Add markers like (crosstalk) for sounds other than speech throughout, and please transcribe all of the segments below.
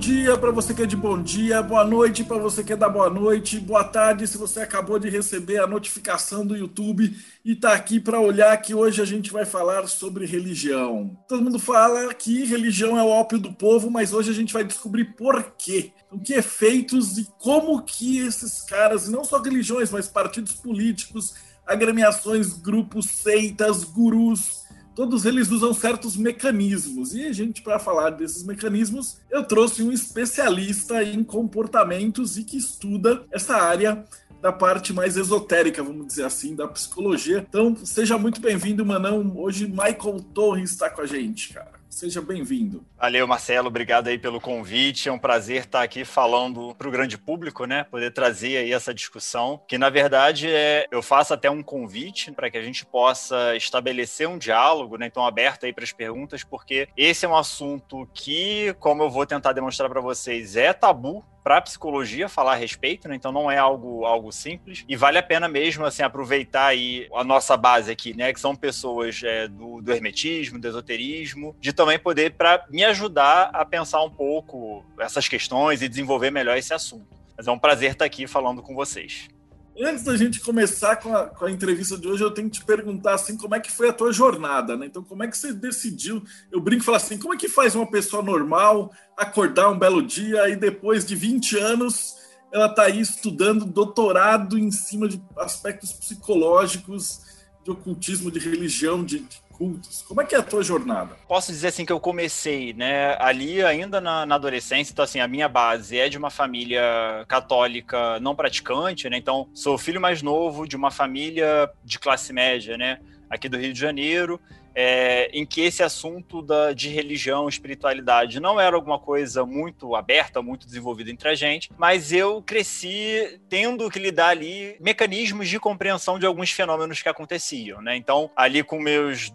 dia para você que é de bom dia, boa noite para você que é da boa noite, boa tarde se você acabou de receber a notificação do YouTube e está aqui para olhar que hoje a gente vai falar sobre religião. Todo mundo fala que religião é o ópio do povo, mas hoje a gente vai descobrir por quê. O que efeitos e como que esses caras, não só religiões, mas partidos políticos, agremiações, grupos, seitas, gurus, todos eles usam certos mecanismos. E a gente, para falar desses mecanismos, eu trouxe um especialista em comportamentos e que estuda essa área da parte mais esotérica, vamos dizer assim, da psicologia. Então, seja muito bem-vindo, Manão. Hoje, Michael Torres está com a gente, cara. Seja bem-vindo. Valeu, Marcelo. Obrigado aí pelo convite. É um prazer estar aqui falando para o grande público, né? Poder trazer aí essa discussão, que na verdade é, eu faço até um convite para que a gente possa estabelecer um diálogo, né? Então aberto aí para as perguntas, porque esse é um assunto que, como eu vou tentar demonstrar para vocês, é tabu para a psicologia falar a respeito, né? Então não é algo, algo simples e vale a pena mesmo assim aproveitar aí a nossa base aqui, né? Que são pessoas é, do, do hermetismo, do esoterismo, de também poder para me ajudar a pensar um pouco essas questões e desenvolver melhor esse assunto. Mas é um prazer estar aqui falando com vocês. Antes da gente começar com a, com a, entrevista de hoje, eu tenho que te perguntar assim, como é que foi a tua jornada, né? Então, como é que você decidiu? Eu brinco e falo assim, como é que faz uma pessoa normal acordar um belo dia e depois de 20 anos ela está aí estudando doutorado em cima de aspectos psicológicos, de ocultismo, de religião, de, de cultos. Como é que é a tua jornada? Posso dizer assim que eu comecei, né, ali ainda na, na, adolescência, então assim, a minha base é de uma família católica não praticante, né? Então, sou filho mais novo de uma família de classe média, né, aqui do Rio de Janeiro. É, em que esse assunto da, de religião, espiritualidade não era alguma coisa muito aberta, muito desenvolvida entre a gente, mas eu cresci tendo que lidar ali mecanismos de compreensão de alguns fenômenos que aconteciam, né? Então, ali com meus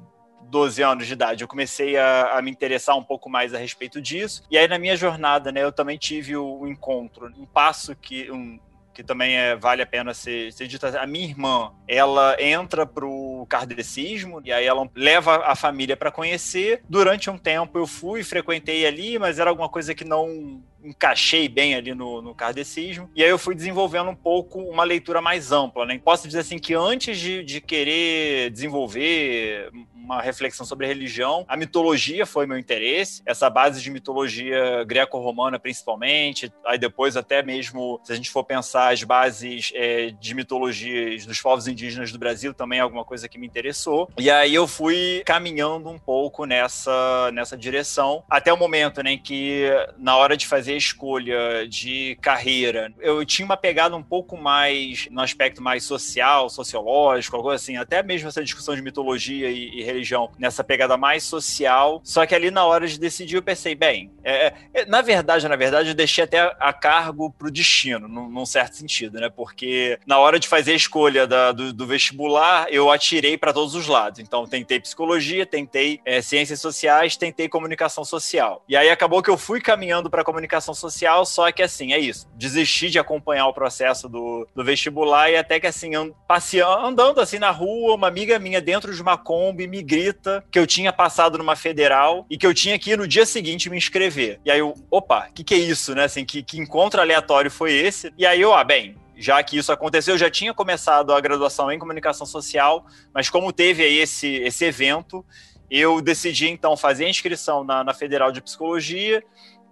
12 anos de idade, eu comecei a, a, me interessar um pouco mais a respeito disso. E aí, na minha jornada, né, eu também tive o, o encontro, um passo que. Um, que também é, vale a pena ser, ser dito. A minha irmã, ela entra pro kardecismo e aí ela leva a família para conhecer. Durante um tempo eu fui, frequentei ali, mas era alguma coisa que não encaixei bem ali no, no kardecismo. E aí eu fui desenvolvendo um pouco uma leitura mais ampla, né? Posso dizer assim que antes de, de querer desenvolver uma reflexão sobre a religião. A mitologia foi meu interesse, essa base de mitologia greco-romana principalmente, aí depois até mesmo, se a gente for pensar as bases é, de mitologias dos povos indígenas do Brasil, também é alguma coisa que me interessou. E aí eu fui caminhando um pouco nessa, nessa direção, até o momento né, em que, na hora de fazer a escolha de carreira, eu tinha uma pegada um pouco mais no aspecto mais social, sociológico, algo assim, até mesmo essa discussão de mitologia e, e religião nessa pegada mais social. Só que ali na hora de decidir eu pensei, bem, é, é, na verdade, na verdade, eu deixei até a cargo pro destino, num, num certo sentido, né? Porque na hora de fazer a escolha da, do, do, vestibular, eu atirei para todos os lados. Então, tentei psicologia, tentei é, ciências sociais, tentei comunicação social. E aí acabou que eu fui caminhando para comunicação social, só que assim, é isso. Desisti de acompanhar o processo do, do vestibular e até que assim, passeando, andando assim na rua, uma amiga minha dentro de uma Kombi me grita que eu tinha passado numa federal e que eu tinha que ir no dia seguinte me inscrever. E aí eu, opa, o que, que é isso, né? Assim, que, que encontro aleatório foi esse? E aí eu, ah, bem, já que isso aconteceu, eu já tinha começado a graduação em comunicação social, mas como teve aí esse, esse evento, eu decidi então fazer a inscrição na, na Federal de Psicologia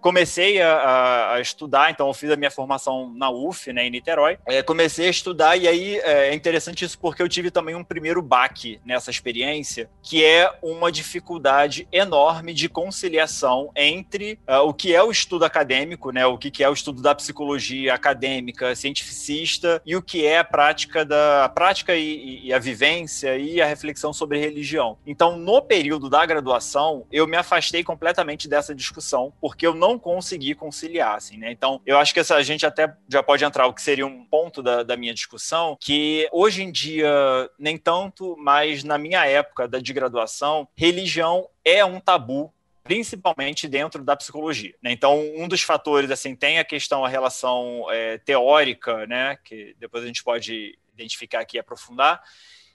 comecei a, a, estudar, então eu fiz a minha formação na UF, né, em Niterói. É, comecei a estudar e aí é, é interessante isso porque eu tive também um primeiro baque nessa experiência, que é uma dificuldade enorme de conciliação entre uh, o que é o estudo acadêmico, né, o que é o estudo da psicologia acadêmica, cientificista, e o que é a prática da a prática e, e a vivência e a reflexão sobre religião. Então, no período da graduação, eu me afastei completamente dessa discussão, porque eu não não consegui conciliar, assim, né? Então, eu acho que essa a gente até já pode entrar o que seria um ponto da, da minha discussão, que hoje em dia nem tanto, mas na minha época da de graduação, religião é um tabu principalmente dentro da psicologia. Né? Então, um dos fatores, assim, tem a questão, a relação é, teórica, né, que depois a gente pode identificar aqui e aprofundar.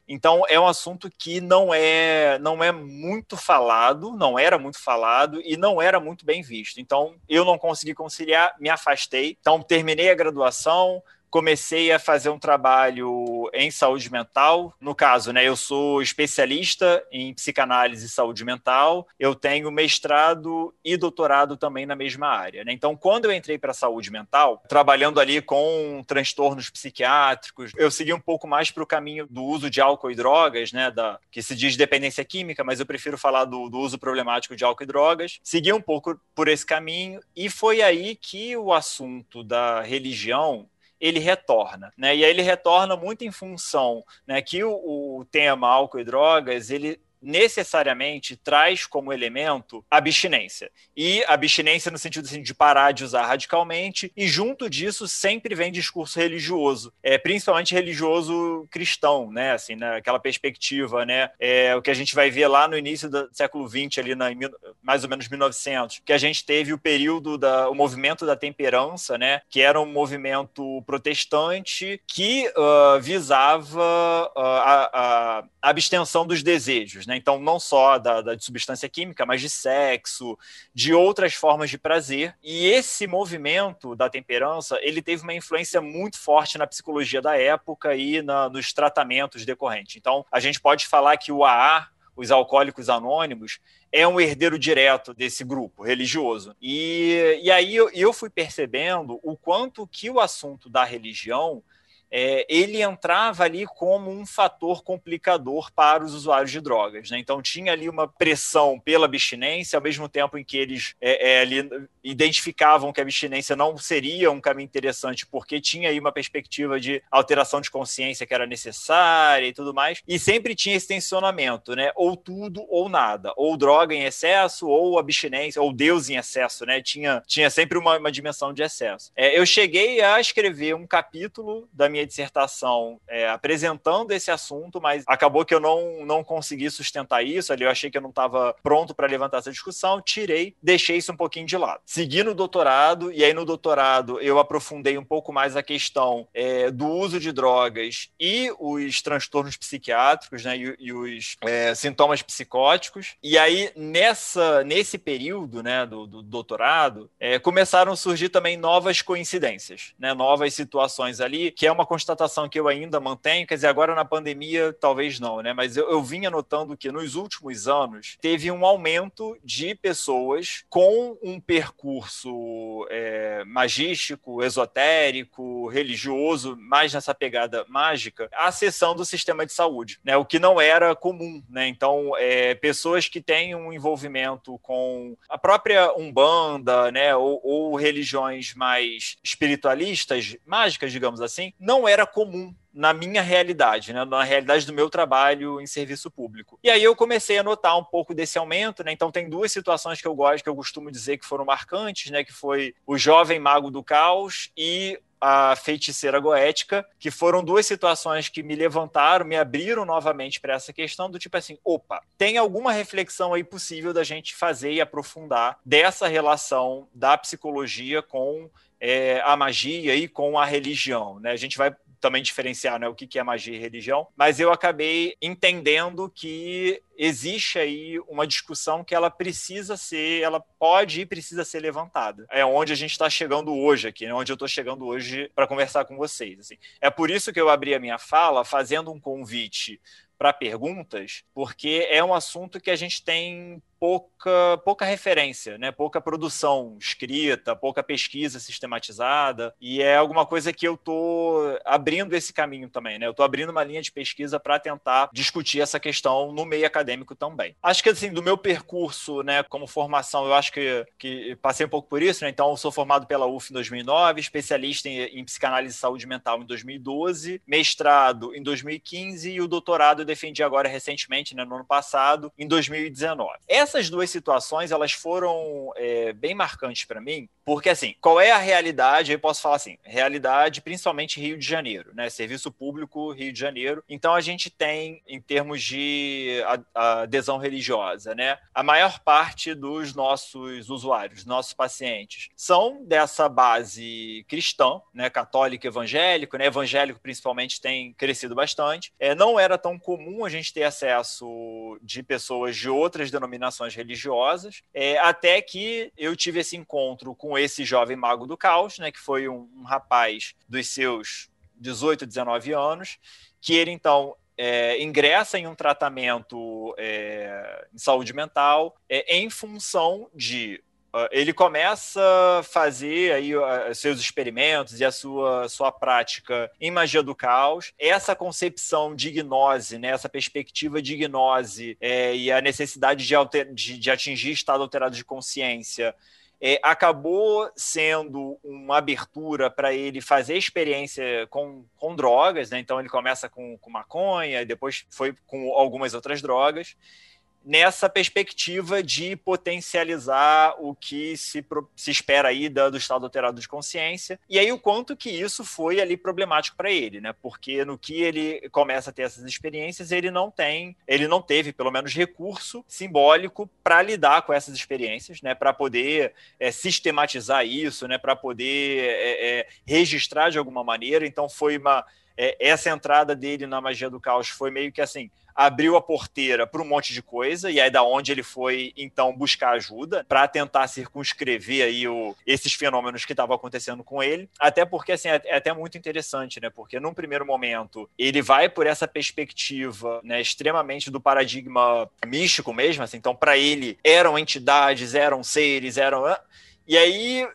Então, é um assunto que não é, não é muito falado, não era muito falado e não era muito bem visto. Então, eu não consegui conciliar, me afastei. Então, terminei a graduação, comecei a fazer um trabalho em saúde mental. No caso, né, eu sou especialista em psicanálise e saúde mental. Eu tenho mestrado e doutorado também na mesma área. Né? Então, quando eu entrei para a saúde mental, trabalhando ali com transtornos psiquiátricos, eu segui um pouco mais para o caminho do uso de álcool e drogas, né, da, que se diz dependência química, mas eu prefiro falar do, do uso problemático de álcool e drogas. Segui um pouco por esse caminho e foi aí que o assunto da religião ele retorna, né? E aí ele retorna muito em função, né, que o, o tema álcool e drogas, ele necessariamente traz como elemento abstinência. E abstinência no sentido assim, de parar de usar radicalmente, e junto disso sempre vem discurso religioso, é, principalmente religioso cristão, né? Assim, naquela perspectiva, né? É, o que a gente vai ver lá no início do século XX, ali na, mais ou menos 1900, que a gente teve o período da o movimento da temperança, né? Que era um movimento protestante que uh, visava uh, a, a abstenção dos desejos, né? Então, não só da, da, de substância química, mas de sexo, de outras formas de prazer. E esse movimento da temperança, ele teve uma influência muito forte na psicologia da época e na, nos tratamentos decorrentes. Então, a gente pode falar que o AA, os alcoólicos anônimos, é um herdeiro direto desse grupo religioso. E, e aí eu, eu fui percebendo o quanto que o assunto da religião é, ele entrava ali como um fator complicador para os usuários de drogas. Né? Então, tinha ali uma pressão pela abstinência, ao mesmo tempo em que eles é, é, ali identificavam que a abstinência não seria um caminho interessante, porque tinha aí uma perspectiva de alteração de consciência que era necessária e tudo mais, e sempre tinha esse tensionamento, né? ou tudo ou nada, ou droga em excesso, ou abstinência, ou Deus em excesso, né? tinha, tinha sempre uma, uma dimensão de excesso. É, eu cheguei a escrever um capítulo da minha minha dissertação é, apresentando esse assunto, mas acabou que eu não, não consegui sustentar isso. Ali eu achei que eu não estava pronto para levantar essa discussão, tirei, deixei isso um pouquinho de lado. Segui no doutorado, e aí no doutorado eu aprofundei um pouco mais a questão é, do uso de drogas e os transtornos psiquiátricos, né, e, e os é, sintomas psicóticos. E aí, nessa, nesse período né, do, do doutorado, é, começaram a surgir também novas coincidências, né, novas situações ali, que é uma constatação que eu ainda mantenho, quer dizer, agora na pandemia talvez não, né? Mas eu, eu vinha notando que nos últimos anos teve um aumento de pessoas com um percurso é, magístico, esotérico, religioso, mais nessa pegada mágica, acessando o sistema de saúde, né? O que não era comum, né? Então, é, pessoas que têm um envolvimento com a própria umbanda, né? Ou, ou religiões mais espiritualistas, mágicas, digamos assim, não não era comum na minha realidade, né, na realidade do meu trabalho em serviço público. E aí eu comecei a notar um pouco desse aumento, né? Então tem duas situações que eu gosto, que eu costumo dizer que foram marcantes, né, que foi o jovem mago do caos e a feiticeira goética, que foram duas situações que me levantaram, me abriram novamente para essa questão do tipo assim, opa, tem alguma reflexão aí possível da gente fazer e aprofundar dessa relação da psicologia com é, a magia e com a religião. Né? A gente vai também diferenciar né, o que é magia e religião, mas eu acabei entendendo que existe aí uma discussão que ela precisa ser, ela pode e precisa ser levantada. É onde a gente está chegando hoje aqui, né, onde eu estou chegando hoje para conversar com vocês. Assim. É por isso que eu abri a minha fala fazendo um convite para perguntas, porque é um assunto que a gente tem pouca, pouca referência, né? pouca produção escrita, pouca pesquisa sistematizada, e é alguma coisa que eu estou abrindo esse caminho também. Né? Eu estou abrindo uma linha de pesquisa para tentar discutir essa questão no meio acadêmico também. Acho que assim, do meu percurso né, como formação, eu acho que, que passei um pouco por isso, né? então sou formado pela UF em 2009, especialista em, em psicanálise e saúde mental em 2012, mestrado em 2015 e o doutorado eu defendi agora recentemente, né, no ano passado, em 2019. Essa essas duas situações, elas foram é, bem marcantes para mim, porque, assim, qual é a realidade? Eu posso falar assim, realidade principalmente Rio de Janeiro, né? Serviço público Rio de Janeiro. Então, a gente tem, em termos de adesão religiosa, né? A maior parte dos nossos usuários, nossos pacientes, são dessa base cristã, né? Católico, evangélico, né? Evangélico, principalmente, tem crescido bastante. É, não era tão comum a gente ter acesso de pessoas de outras denominações religiosas, é, até que eu tive esse encontro com esse jovem mago do caos, né, que foi um, um rapaz dos seus 18, 19 anos, que ele então é, ingressa em um tratamento é, em saúde mental é, em função de ele começa a fazer aí uh, seus experimentos e a sua, sua prática em magia do caos. Essa concepção de gnose, né, essa perspectiva de gnose é, e a necessidade de, alter, de, de atingir estado alterado de consciência é, acabou sendo uma abertura para ele fazer experiência com, com drogas, né? então ele começa com, com maconha, depois foi com algumas outras drogas, nessa perspectiva de potencializar o que se, se espera aí do, do estado alterado de consciência, e aí o quanto que isso foi ali problemático para ele, né? Porque no que ele começa a ter essas experiências, ele não tem, ele não teve, pelo menos, recurso simbólico para lidar com essas experiências, né? Para poder é, sistematizar isso, né? Para poder é, é, registrar de alguma maneira. Então foi uma é, essa entrada dele na magia do caos foi meio que assim abriu a porteira para um monte de coisa, e aí da onde ele foi, então, buscar ajuda para tentar circunscrever aí o, esses fenômenos que estavam acontecendo com ele. Até porque, assim, é, é, até muito interessante, né? Porque num primeiro momento ele vai por essa perspectiva, né, extremamente do paradigma místico mesmo, assim, então para ele eram entidades, eram seres, eram... E aí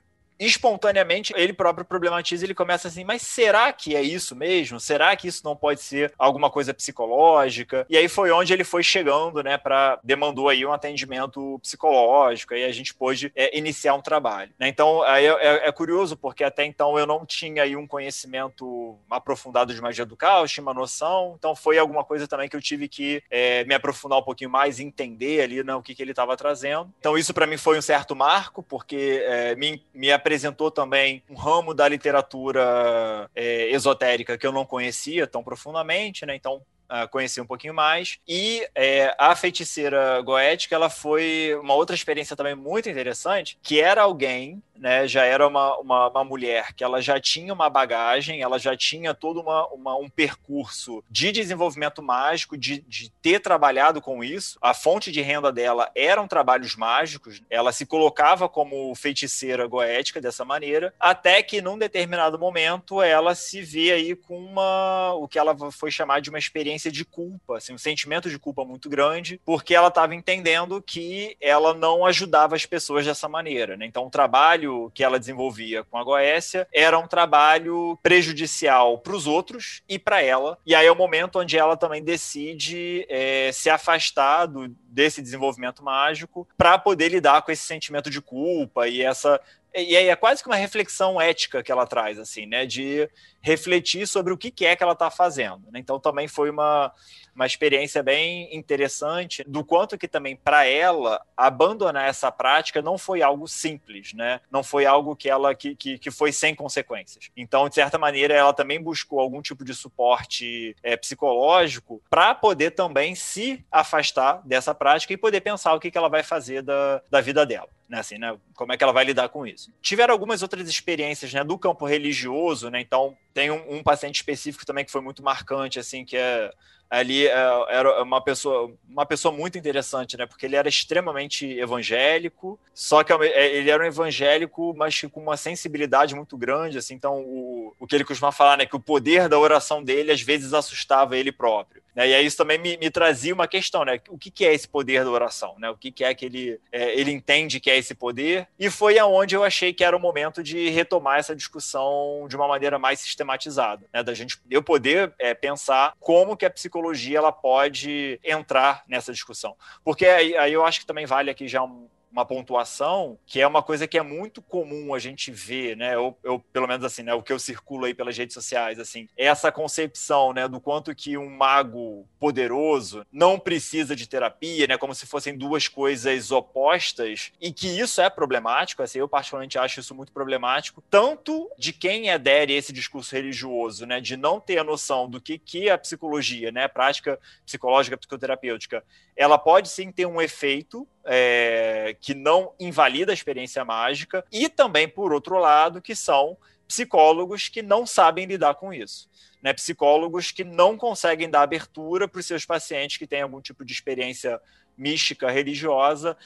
espontaneamente ele próprio problematiza, ele começa assim, mas será que é isso mesmo? Será que isso não pode ser alguma coisa psicológica? E aí foi onde ele foi chegando, né, para demandou aí um atendimento psicológico, aí a gente pôde é, iniciar um trabalho. Né? Então é, é, é, curioso porque até então eu não tinha aí um conhecimento aprofundado de magia do caos, tinha uma noção, então foi alguma coisa também que eu tive que é, me aprofundar um pouquinho mais, entender ali né, o que, que ele estava trazendo. Então isso para mim foi um certo marco porque é, me, me apresentou também um ramo da literatura é, esotérica que eu não conhecia tão profundamente, né? Então uh, conheci um pouquinho mais. E é, a feiticeira goética, ela foi uma outra experiência também muito interessante, que era alguém né, já era uma, uma, uma, mulher que ela já tinha uma bagagem, ela já tinha todo uma, uma um percurso de desenvolvimento mágico, de, de ter trabalhado com isso. A fonte de renda dela eram trabalhos mágicos, ela se colocava como feiticeira goética dessa maneira, até que num determinado momento ela se vê aí com uma o que ela foi chamar de uma experiência de culpa, assim, um sentimento de culpa muito grande, porque ela estava entendendo que ela não ajudava as pessoas dessa maneira. Né? Então, o trabalho que ela desenvolvia com a Goécia era um trabalho prejudicial para os outros e para ela. E aí é o momento onde ela também decide é, se afastar do, desse desenvolvimento mágico para poder lidar com esse sentimento de culpa e essa e aí é quase que uma reflexão ética que ela traz, assim, né? De refletir sobre o que é que ela está fazendo. Né? Então também foi uma, uma experiência bem interessante do quanto que também para ela abandonar essa prática não foi algo simples, né? Não foi algo que ela que, que, que foi sem consequências. Então, de certa maneira, ela também buscou algum tipo de suporte é, psicológico para poder também se afastar dessa prática e poder pensar o que, que ela vai fazer da, da vida dela. Né, assim, né, como é que ela vai lidar com isso. Tiveram algumas outras experiências né, do campo religioso, né, então tem um, um, paciente específico também que foi muito marcante, assim, que é ali é, era uma pessoa, uma pessoa muito interessante, né? Porque ele era extremamente evangélico, só que é, ele era um evangélico, mas com uma sensibilidade muito grande, assim. Então, o, o que ele costuma falar, né? Que o poder da oração dele às vezes assustava ele próprio. Né? E aí isso também me, me, trazia uma questão, né? O que, que é esse poder da oração, né? O que, que é que ele, é, ele entende que é esse poder? E foi aonde eu achei que era o momento de retomar essa discussão de uma maneira mais sistematizada, né? Da gente, eu poder é, pensar como que a psicologia ela pode entrar nessa discussão, porque aí, aí eu acho que também vale aqui já um, uma pontuação, que é uma coisa que é muito comum a gente ver, né? Eu, eu, pelo menos assim, né? O que eu circulo aí pelas redes sociais, assim, é essa concepção, né? Do quanto que um mago poderoso não precisa de terapia, né? Como se fossem duas coisas opostas e que isso é problemático, assim, eu particularmente acho isso muito problemático, tanto de quem adere a esse discurso religioso, né? De não ter a noção do que, que a psicologia, né? A prática psicológica, psicoterapêutica, ela pode sim ter um efeito é, que não invalida a experiência mágica, e também, por outro lado, que são psicólogos que não sabem lidar com isso. Né? Psicólogos que não conseguem dar abertura para os seus pacientes que têm algum tipo de experiência mística, religiosa,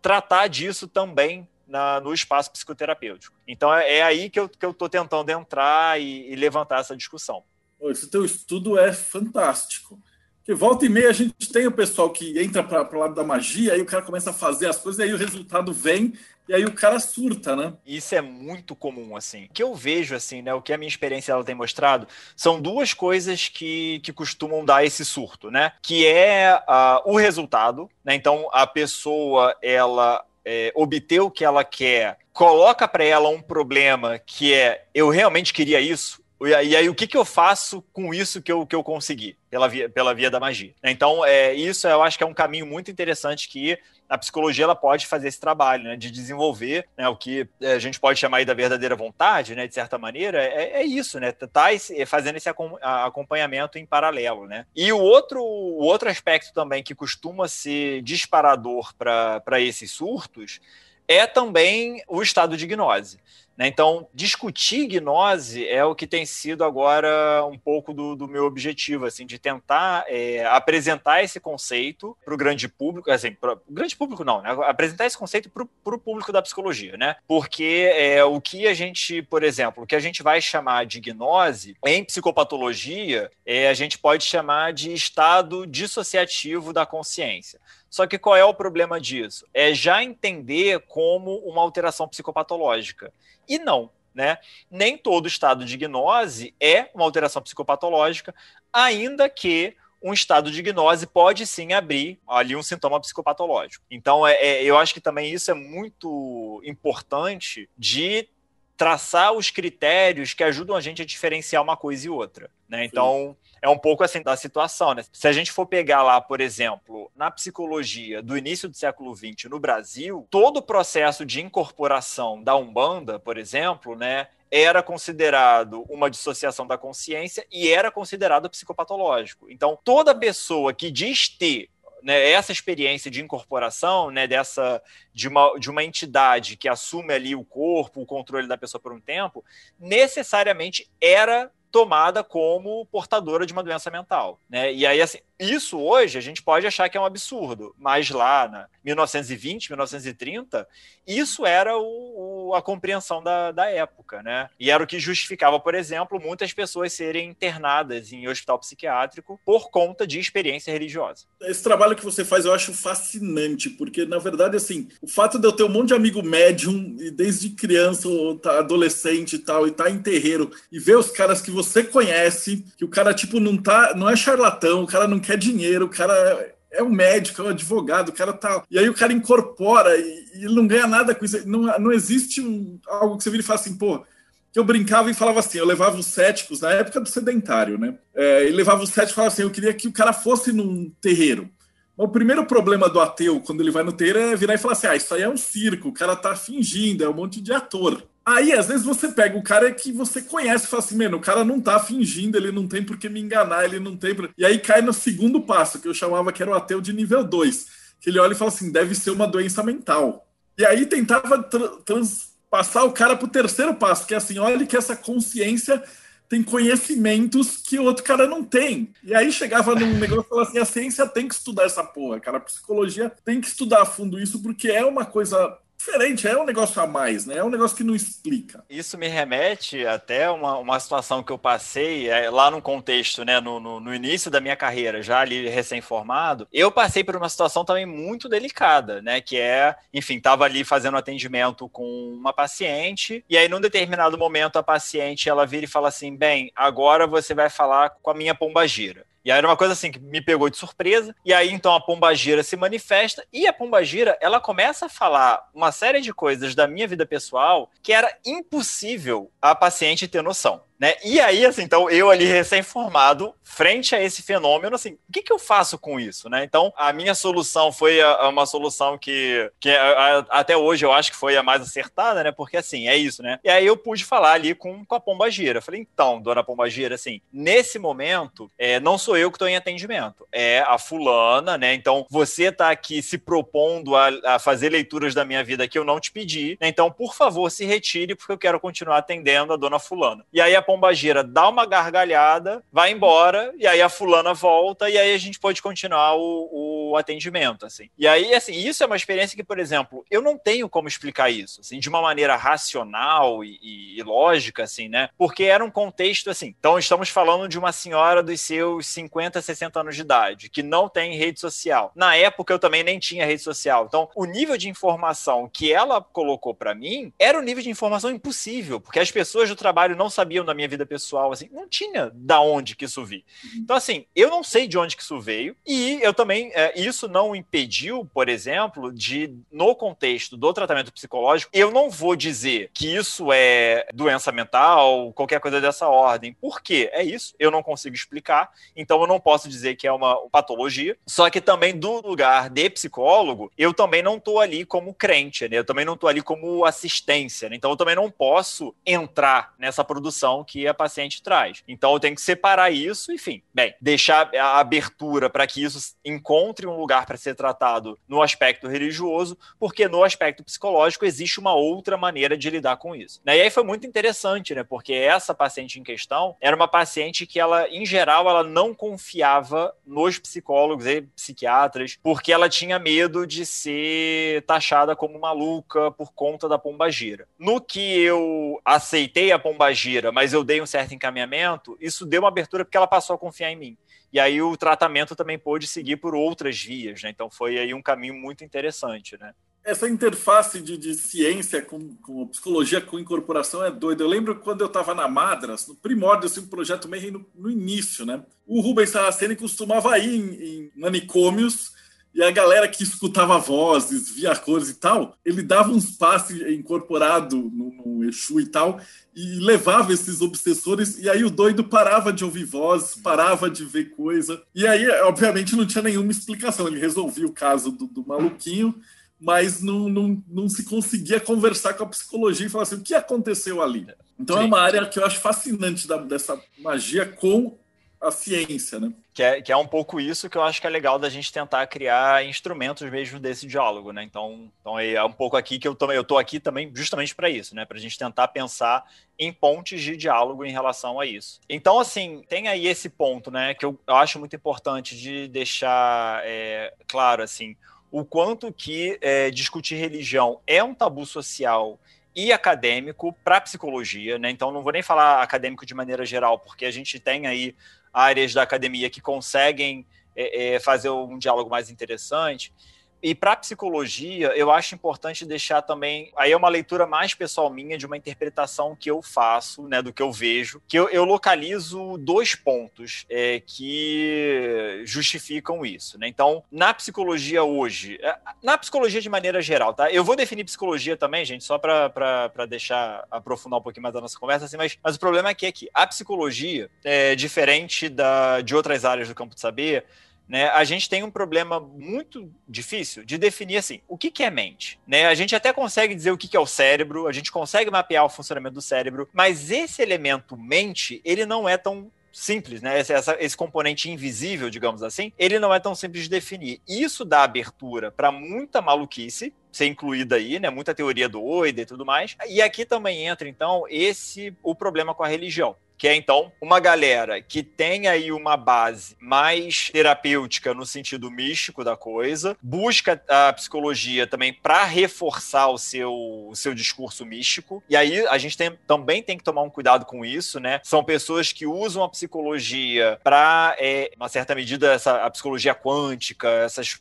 tratar disso também na, no espaço psicoterapêutico. Então é, é aí que eu estou tentando entrar e, e levantar essa discussão. Esse teu estudo é fantástico. Que volta e meia a gente tem o pessoal que entra para o lado da magia, aí o cara começa a fazer as coisas, e aí o resultado vem, e aí o cara surta, né? Isso é muito comum, assim. O que eu vejo, assim, né? O que a minha experiência ela tem mostrado são duas coisas que, que costumam dar esse surto, né? Que é uh, o resultado, né? Então a pessoa ela é, o que ela quer, coloca para ela um problema que é eu realmente queria isso, e aí, o que, que eu faço com isso que eu, que eu consegui pela via, pela via da magia? Então, é, isso eu acho que é um caminho muito interessante que a psicologia ela pode fazer esse trabalho, né, de desenvolver né, o que é, a gente pode chamar aí da verdadeira vontade, né, de certa maneira, é, é isso, né, tá esse, fazendo esse acompanhamento em paralelo, né. E o outro, o outro aspecto também que costuma ser disparador para esses surtos é também o estado de gnose. Né? Então, discutir gnose é o que tem sido agora um pouco do, do meu objetivo, assim, de tentar é, apresentar esse conceito para o grande público, assim, para o grande público não, né? apresentar esse conceito para o público da psicologia, né? Porque é, o que a gente, por exemplo, o que a gente vai chamar de gnose em psicopatologia, é, a gente pode chamar de estado dissociativo da consciência. Só que qual é o problema disso? É já entender como uma alteração psicopatológica. E não, né? Nem todo estado de gnose é uma alteração psicopatológica, ainda que um estado de gnose pode sim abrir ali um sintoma psicopatológico. Então, é, é, eu acho que também isso é muito importante de traçar os critérios que ajudam a gente a diferenciar uma coisa e outra. Né? Então, é um pouco assim da situação. Né? Se a gente for pegar lá, por exemplo, na psicologia do início do século XX no Brasil, todo o processo de incorporação da Umbanda, por exemplo, né, era considerado uma dissociação da consciência e era considerado psicopatológico. Então, toda pessoa que diz ter né, essa experiência de incorporação, né, dessa de uma, de uma entidade que assume ali o corpo, o controle da pessoa por um tempo, necessariamente era tomada como portadora de uma doença mental, né? E aí assim, isso hoje a gente pode achar que é um absurdo, mas lá na 1920, 1930, isso era o, o, a compreensão da, da época, né? E era o que justificava, por exemplo, muitas pessoas serem internadas em hospital psiquiátrico por conta de experiência religiosa. Esse trabalho que você faz eu acho fascinante, porque na verdade, assim, o fato de eu ter um monte de amigo médium, e desde criança, ou tá adolescente e tal, e tá em terreiro, e ver os caras que você conhece, que o cara, tipo, não tá, não é charlatão, o cara não quer dinheiro, o cara é um médico, é um advogado, o cara tá. E aí o cara incorpora e, e não ganha nada com isso. Não, não existe um, algo que você vira e fala assim, pô. Que eu brincava e falava assim, eu levava os céticos na época do sedentário, né? É, e levava os céticos e falava assim, eu queria que o cara fosse num terreiro. O primeiro problema do ateu, quando ele vai no terreiro, é virar e falar assim: ah, isso aí é um circo, o cara tá fingindo, é um monte de ator. Aí, às vezes, você pega o cara que você conhece e fala assim, mano, o cara não tá fingindo, ele não tem por que me enganar, ele não tem. Por... E aí cai no segundo passo, que eu chamava que era o ateu de nível 2. Que ele olha e fala assim, deve ser uma doença mental. E aí tentava tra transpassar o cara pro terceiro passo, que é assim, olha que essa consciência tem conhecimentos que o outro cara não tem. E aí chegava num (laughs) negócio e falava assim: a ciência tem que estudar essa porra, cara. A psicologia tem que estudar a fundo isso, porque é uma coisa diferente, é um negócio a mais, né? É um negócio que não explica. Isso me remete até uma, uma situação que eu passei é, lá no contexto, né? No, no, no, início da minha carreira, já ali recém-formado, eu passei por uma situação também muito delicada, né? Que é, enfim, estava ali fazendo atendimento com uma paciente, e aí num determinado momento a paciente ela vira e fala assim: bem, agora você vai falar com a minha pombagira. E aí era uma coisa assim que me pegou de surpresa. E aí então a pombagira se manifesta e a pombagira, ela começa a falar uma série de coisas da minha vida pessoal que era impossível a paciente ter noção. Né? E aí, assim, então eu ali recém-formado, frente a esse fenômeno, assim, o que, que eu faço com isso, né? Então, a minha solução foi a, a uma solução que, que a, até hoje eu acho que foi a mais acertada, né? Porque, assim, é isso, né? E aí eu pude falar ali com, com a Pomba Gira. Falei, então, dona Pomba Gira, assim, nesse momento, é, não sou eu que estou em atendimento, é a fulana, né? Então, você está aqui se propondo a, a, fazer leituras da minha vida que eu não te pedi, né? Então, por favor, se retire, porque eu quero continuar atendendo a dona fulana. E aí a pombagira dá uma gargalhada, vai embora, e aí a fulana volta, e aí a gente pode continuar o, o atendimento, assim. E aí, assim, isso é uma experiência que, por exemplo, eu não tenho como explicar isso, assim, de uma maneira racional e, e, lógica, assim, né? Porque era um contexto, assim, então estamos falando de uma senhora dos seus 50, 60 anos de idade, que não tem rede social. Na época eu também nem tinha rede social. Então, o nível de informação que ela colocou para mim era um nível de informação impossível, porque as pessoas do trabalho não sabiam da minha vida pessoal, assim, não tinha da onde que isso veio. Uhum. Então, assim, eu não sei de onde que isso veio, e eu também, é, isso não impediu, por exemplo, de, no contexto do tratamento psicológico, eu não vou dizer que isso é doença mental, qualquer coisa dessa ordem. Por quê? É isso, eu não consigo explicar, então eu não posso dizer que é uma patologia, só que também do lugar de psicólogo, eu também não estou ali como crente, né? Eu também não estou ali como assistência, né? Então eu também não posso entrar nessa produção que a paciente traz. Então eu tenho que separar isso, enfim, bem, deixar a abertura para que isso encontre um lugar para ser tratado no aspecto religioso, porque no aspecto psicológico existe uma outra maneira de lidar com isso. E aí foi muito interessante, né? Porque essa paciente em questão era uma paciente que ela, em geral, ela não confiava nos psicólogos e psiquiatras, porque ela tinha medo de ser taxada como maluca por conta da pombagira. No que eu aceitei a pombagira, mas eu dei um certo encaminhamento, isso deu uma abertura porque ela passou a confiar em mim. E aí o tratamento também pôde seguir por outras vias, né? Então foi aí um caminho muito interessante, né? Essa interface de, de ciência com, com, psicologia com incorporação é doida. Eu lembro quando eu estava na Madras, no primórdio, assim, um projeto meio no, no início, né? O Rubens Saraceni costumava ir em, em manicômios e a galera que escutava vozes, via cores e tal, ele dava uns passes incorporado no, no Exu e tal, e levava esses obsessores, e aí o doido parava de ouvir vozes, parava de ver coisa. E aí, obviamente, não tinha nenhuma explicação. Ele resolvia o caso do, do maluquinho, mas não, não, não se conseguia conversar com a psicologia e falar assim: o que aconteceu ali? Então Sim. é uma área que eu acho fascinante da, dessa magia com a ciência, né? Que é, que é um pouco isso que eu acho que é legal da gente tentar criar instrumentos mesmo desse diálogo, né? Então, então é um pouco aqui que eu também eu tô aqui também justamente para isso, né? Para a gente tentar pensar em pontes de diálogo em relação a isso. Então, assim, tem aí esse ponto, né? Que eu, eu acho muito importante de deixar é, claro, assim, o quanto que é, discutir religião é um tabu social e acadêmico para psicologia, né? Então não vou nem falar acadêmico de maneira geral, porque a gente tem aí áreas da academia que conseguem é, é, fazer um diálogo mais interessante. E para psicologia, eu acho importante deixar também. Aí é uma leitura mais pessoal minha de uma interpretação que eu faço, né, do que eu vejo, que eu, eu localizo dois pontos é, que justificam isso. Né? Então, na psicologia hoje, é, na psicologia de maneira geral, tá? Eu vou definir psicologia também, gente, só para deixar aprofundar um pouquinho mais a nossa conversa, assim, mas, mas o problema é que, é que a psicologia, é diferente da, de outras áreas do campo de saber, né, a gente tem um problema muito difícil de definir assim, o que, que é mente. Né? A gente até consegue dizer o que, que é o cérebro, a gente consegue mapear o funcionamento do cérebro, mas esse elemento mente, ele não é tão simples, né? Esse, essa, esse, componente invisível, digamos assim, ele não é tão simples de definir. Isso dá abertura para muita maluquice ser incluída aí, né? Muita teoria doida e tudo mais. E aqui também entra, então, esse o problema com a religião que é então uma galera que tem aí uma base mais terapêutica no sentido místico da coisa, busca a psicologia também para reforçar o seu, o seu discurso místico. E aí a gente tem, também tem que tomar um cuidado com isso, né? São pessoas que usam a psicologia para, é, uma certa medida, essa, a psicologia quântica, essas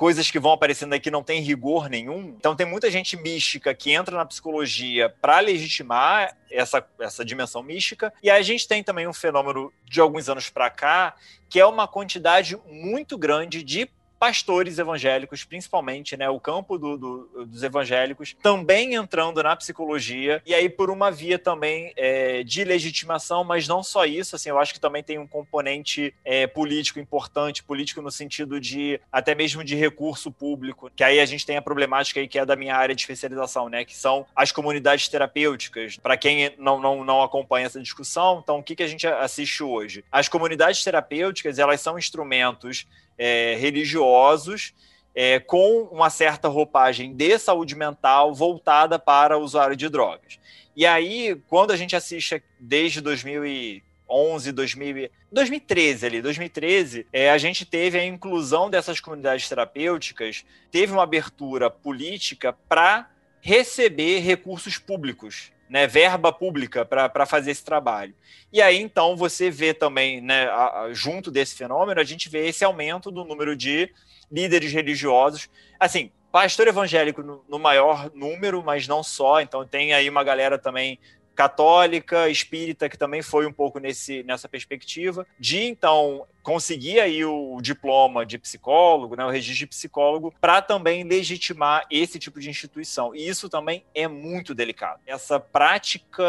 coisas que vão aparecendo aqui não tem rigor nenhum. Então tem muita gente mística que entra na psicologia para legitimar essa, essa dimensão mística. E a gente tem também um fenômeno de alguns anos para cá, que é uma quantidade muito grande de pastores evangélicos, principalmente, né, o campo do, do, dos evangélicos, também entrando na psicologia, e aí por uma via também é, de legitimação, mas não só isso, assim, eu acho que também tem um componente é, político importante, político no sentido de até mesmo de recurso público, que aí a gente tem a problemática aí que é da minha área de especialização, né, que são as comunidades terapêuticas. Para quem não, não, não acompanha essa discussão, então o que, que a gente assiste hoje? As comunidades terapêuticas, elas são instrumentos é, religiosos é, com uma certa roupagem de saúde mental voltada para o usuário de drogas. E aí, quando a gente assiste desde 2011, 2000, 2013 ali, 2013, é, a gente teve a inclusão dessas comunidades terapêuticas, teve uma abertura política para receber recursos públicos né, verba pública para fazer esse trabalho. E aí, então, você vê também, né, a, a, junto desse fenômeno, a gente vê esse aumento do número de líderes religiosos. Assim, pastor evangélico no, no maior número, mas não só. Então, tem aí uma galera também católica, espírita, que também foi um pouco nesse, nessa perspectiva, de então conseguir aí o diploma de psicólogo, né, o registro de psicólogo, para também legitimar esse tipo de instituição. E isso também é muito delicado. Essa prática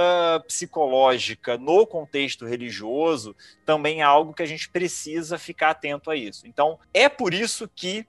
psicológica no contexto religioso também é algo que a gente precisa ficar atento a isso. Então, é por isso que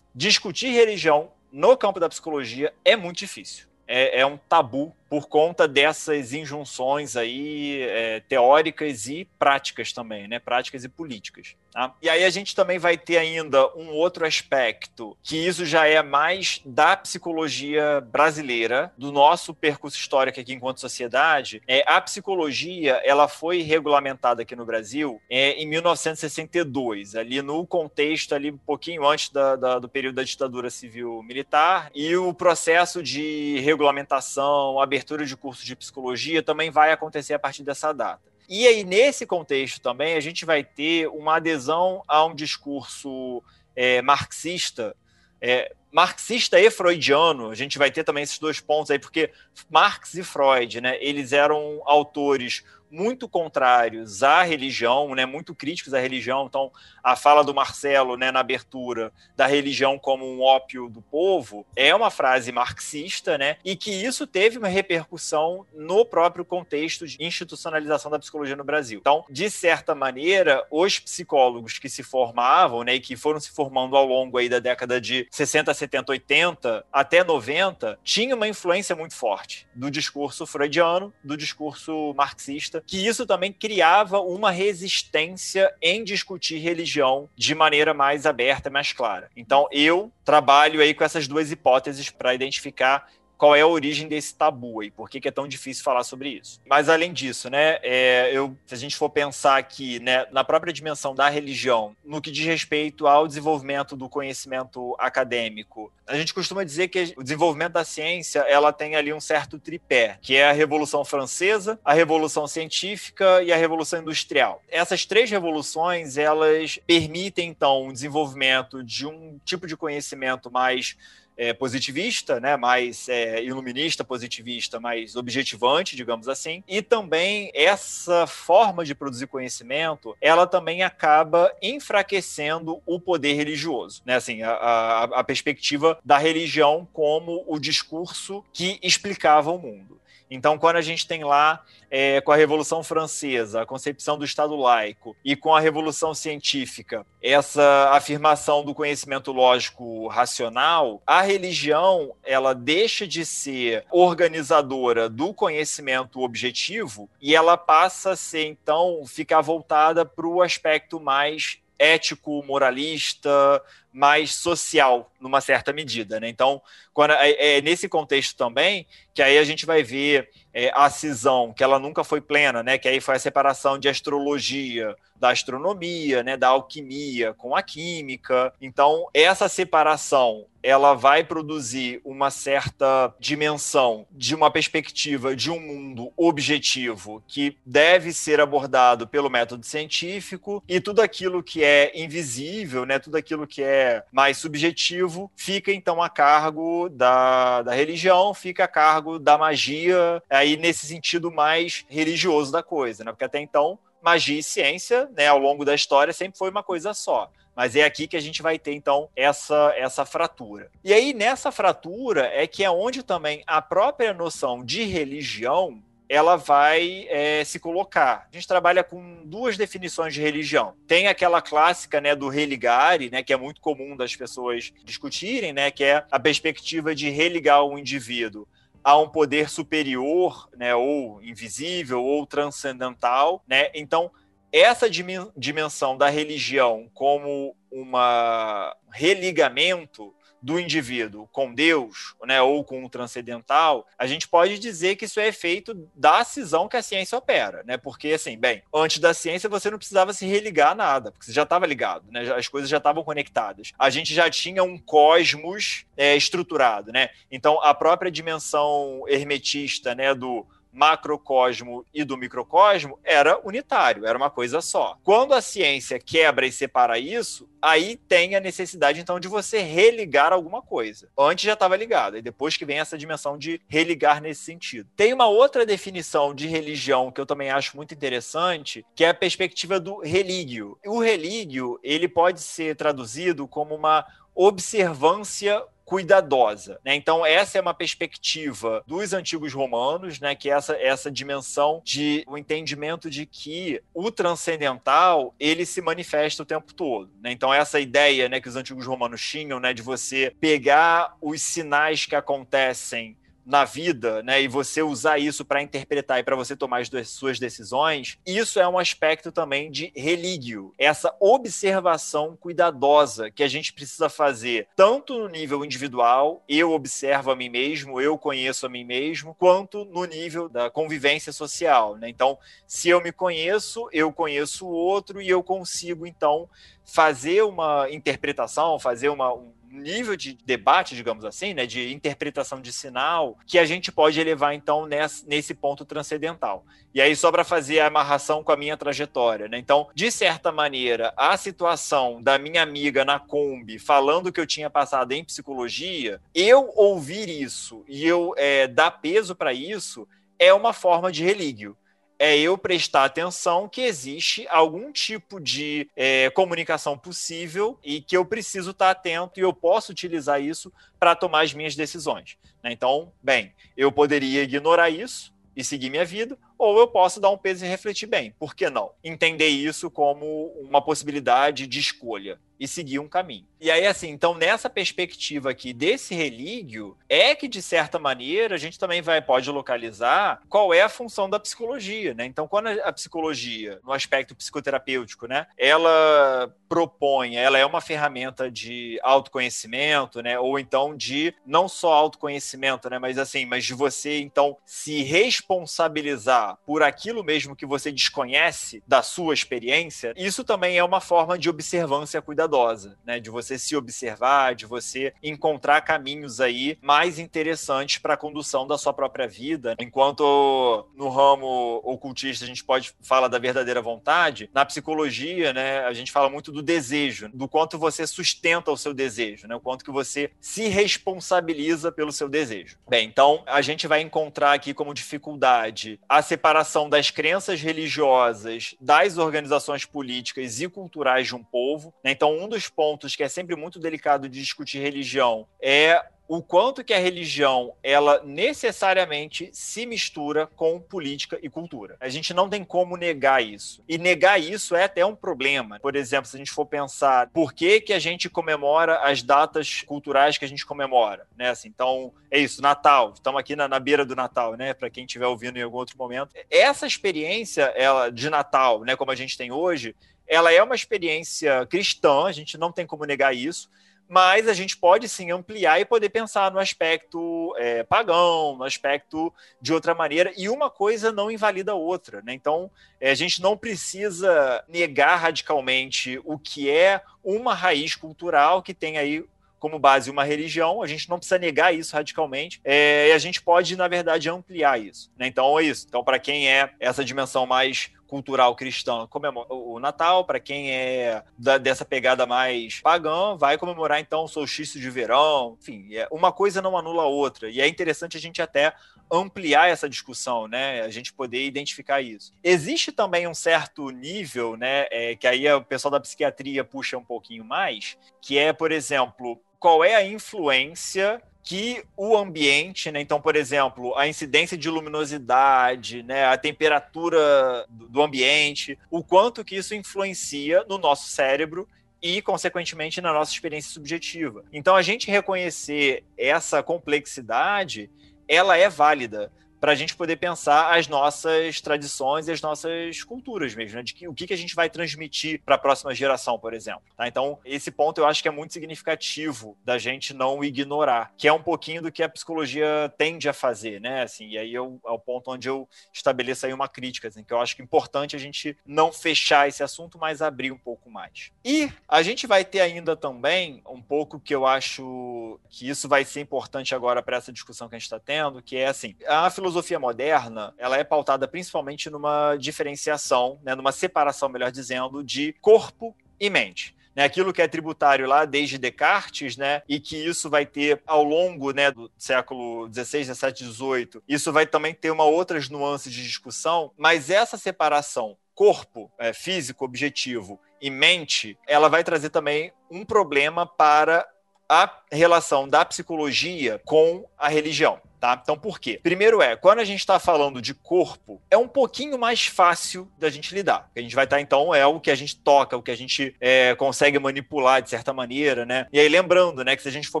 discutir religião no campo da psicologia é muito difícil. É, é um tabu por conta dessas injunções aí é, teóricas e práticas também, né? Práticas e políticas. Tá? E aí a gente também vai ter ainda um outro aspecto, que isso já é mais da psicologia brasileira, do nosso percurso histórico aqui enquanto sociedade. É, a psicologia ela foi regulamentada aqui no Brasil é, em 1962, ali no contexto ali um pouquinho antes da, da, do período da ditadura civil militar e o processo de regulamentação, abertura abertura de cursos de psicologia também vai acontecer a partir dessa data. E aí, nesse contexto também, a gente vai ter uma adesão a um discurso é, marxista, é, marxista e freudiano, a gente vai ter também esses dois pontos aí, porque Marx e Freud, né, eles eram autores muito contrários à religião, né, muito críticos à religião. Então, a fala do Marcelo né, na abertura da religião como um ópio do povo é uma frase marxista, né, e que isso teve uma repercussão no próprio contexto de institucionalização da psicologia no Brasil. Então, de certa maneira, os psicólogos que se formavam né, e que foram se formando ao longo aí da década de 60, 70, 80 até 90 tinham uma influência muito forte do discurso freudiano, do discurso marxista que isso também criava uma resistência em discutir religião de maneira mais aberta, mais clara. Então, eu trabalho aí com essas duas hipóteses para identificar qual é a origem desse tabu e por que, que, é tão difícil falar sobre isso. Mas além disso, né, é, eu, se a gente for pensar aqui né, na própria dimensão da religião, no que diz respeito ao desenvolvimento do conhecimento acadêmico, a gente costuma dizer que o desenvolvimento da ciência ela tem ali um certo tripé, que é a Revolução Francesa, a Revolução Científica e a Revolução Industrial. Essas três revoluções elas permitem então o desenvolvimento de um tipo de conhecimento mais é, positivista, né, mais é, iluminista, positivista, mais objetivante, digamos assim. E também essa forma de produzir conhecimento, ela também acaba enfraquecendo o poder religioso, né? Assim, a, a, a perspectiva da religião como o discurso que explicava o mundo. Então, quando a gente tem lá, é, com a Revolução Francesa, a concepção do Estado laico, e com a Revolução Científica, essa afirmação do conhecimento lógico racional, a religião ela deixa de ser organizadora do conhecimento objetivo e ela passa a ser, então, ficar voltada para o aspecto mais ético, moralista, mais social, numa certa medida. Né? Então, quando, é, é, nesse contexto também que aí a gente vai ver é, a cisão, que ela nunca foi plena, né? que aí foi a separação de astrologia da astronomia, né? da alquimia com a química. Então, essa separação ela vai produzir uma certa dimensão de uma perspectiva de um mundo objetivo que deve ser abordado pelo método científico e tudo aquilo que é invisível, né, tudo aquilo que é mais subjetivo, fica então a cargo da, da religião, fica a cargo da magia, aí nesse sentido mais religioso da coisa, né? Porque até então magia e ciência, né, ao longo da história, sempre foi uma coisa só. Mas é aqui que a gente vai ter, então, essa, essa fratura. E aí, nessa fratura, é que é onde também a própria noção de religião ela vai é, se colocar. A gente trabalha com duas definições de religião. Tem aquela clássica né, do religare, né, que é muito comum das pessoas discutirem, né, que é a perspectiva de religar o indivíduo a um poder superior, né, ou invisível, ou transcendental. Né? Então, essa dimensão da religião como uma religamento do indivíduo com Deus, né, ou com o transcendental, a gente pode dizer que isso é efeito da cisão que a ciência opera, né? Porque assim, bem, antes da ciência você não precisava se religar a nada, porque você já estava ligado, né? As coisas já estavam conectadas. A gente já tinha um cosmos é, estruturado, né? Então a própria dimensão hermetista, né, do macrocosmo e do microcosmo era unitário, era uma coisa só. Quando a ciência quebra e separa isso, aí tem a necessidade então de você religar alguma coisa. Antes já estava ligado, e depois que vem essa dimensão de religar nesse sentido. Tem uma outra definição de religião que eu também acho muito interessante, que é a perspectiva do relígio. O relígio, ele pode ser traduzido como uma observância cuidadosa. Né? Então, essa é uma perspectiva dos antigos romanos, né? que é essa, essa dimensão de o entendimento de que o transcendental ele se manifesta o tempo todo. Né? Então, essa ideia né, que os antigos romanos tinham né, de você pegar os sinais que acontecem na vida, né, e você usar isso para interpretar e para você tomar as suas decisões, isso é um aspecto também de relígio, essa observação cuidadosa que a gente precisa fazer, tanto no nível individual, eu observo a mim mesmo, eu conheço a mim mesmo, quanto no nível da convivência social, né? Então, se eu me conheço, eu conheço o outro e eu consigo então fazer uma interpretação, fazer uma, um nível de debate, digamos assim, né, de interpretação de sinal, que a gente pode elevar então nesse, ponto transcendental. E aí, só para fazer a amarração com a minha trajetória, né? Então, de certa maneira, a situação da minha amiga na Kombi falando que eu tinha passado em psicologia, eu ouvir isso e eu é, dar peso para isso é uma forma de relíquio é eu prestar atenção que existe algum tipo de é, comunicação possível e que eu preciso estar atento e eu posso utilizar isso para tomar as minhas decisões. Né? Então, bem, eu poderia ignorar isso e seguir minha vida, ou eu posso dar um peso e refletir bem. Por que não? Entender isso como uma possibilidade de escolha e seguir um caminho. E aí, assim, então, nessa perspectiva aqui desse relíquio, é que, de certa maneira, a gente também vai, pode localizar qual é a função da psicologia, né? Então, quando a psicologia, no aspecto psicoterapêutico, né, ela propõe, ela é uma ferramenta de autoconhecimento, né? Ou então de não só autoconhecimento, né? Mas assim, mas de você, então, se responsabilizar por aquilo mesmo que você desconhece da sua experiência, isso também é uma forma de observância cuidadosa cuidadosa, né? De você se observar, de você encontrar caminhos aí mais interessantes para a condução da sua própria vida. Enquanto no ramo ocultista a gente pode falar da verdadeira vontade, na psicologia, né, a gente fala muito do desejo, do quanto você sustenta o seu desejo, né? O quanto que você se responsabiliza pelo seu desejo. Bem, então a gente vai encontrar aqui como dificuldade a separação das crenças religiosas das organizações políticas e culturais de um povo. Né? Então, um dos pontos que é sempre muito delicado de discutir religião é o quanto que a religião ela necessariamente se mistura com política e cultura. A gente não tem como negar isso. E negar isso é até um problema. Por exemplo, se a gente for pensar por que, que a gente comemora as datas culturais que a gente comemora, né? Assim, então, é isso, Natal. Estamos aqui na, na beira do Natal, né? Para quem estiver ouvindo em algum outro momento. Essa experiência ela de Natal, né, como a gente tem hoje, ela é uma experiência cristã, a gente não tem como negar isso, mas a gente pode sim ampliar e poder pensar no aspecto é, pagão, no aspecto de outra maneira, e uma coisa não invalida a outra. Né? Então, é, a gente não precisa negar radicalmente o que é uma raiz cultural que tem aí como base uma religião, a gente não precisa negar isso radicalmente, é, e a gente pode, na verdade, ampliar isso. Né? Então é isso. Então, para quem é essa dimensão mais cultural cristã comemora o Natal, para quem é da, dessa pegada mais pagã, vai comemorar então o solstício de verão. Enfim, é, uma coisa não anula a outra. E é interessante a gente até ampliar essa discussão, né? A gente poder identificar isso. Existe também um certo nível, né? É, que aí o pessoal da psiquiatria puxa um pouquinho mais, que é, por exemplo, qual é a influência que o ambiente, né? Então, por exemplo, a incidência de luminosidade, né? A temperatura do ambiente, o quanto que isso influencia no nosso cérebro e, consequentemente, na nossa experiência subjetiva. Então, a gente reconhecer essa complexidade, ela é válida para a gente poder pensar as nossas tradições e as nossas culturas mesmo, né? de que, o que, que a gente vai transmitir para a próxima geração, por exemplo. Tá? Então, esse ponto eu acho que é muito significativo da gente não ignorar, que é um pouquinho do que a psicologia tende a fazer, né? Assim, e aí eu, é o ponto onde eu estabeleço aí uma crítica, assim, que eu acho que é importante a gente não fechar esse assunto, mas abrir um pouco mais. E a gente vai ter ainda também um pouco que eu acho que isso vai ser importante agora para essa discussão que a gente está tendo, que é assim, a filosofia filosofia moderna, ela é pautada principalmente numa diferenciação, né, numa separação, melhor dizendo, de corpo e mente. Né, aquilo que é tributário lá desde Descartes, né, e que isso vai ter ao longo né, do século XVI, XVII, XVIII, isso vai também ter uma outras nuances de discussão, mas essa separação corpo é, físico, objetivo e mente, ela vai trazer também um problema para a relação da psicologia com a religião. Tá? Então, por quê? Primeiro é, quando a gente está falando de corpo, é um pouquinho mais fácil da gente lidar. A gente vai estar, tá, então, é o que a gente toca, o que a gente é, consegue manipular de certa maneira, né? E aí, lembrando, né, que se a gente for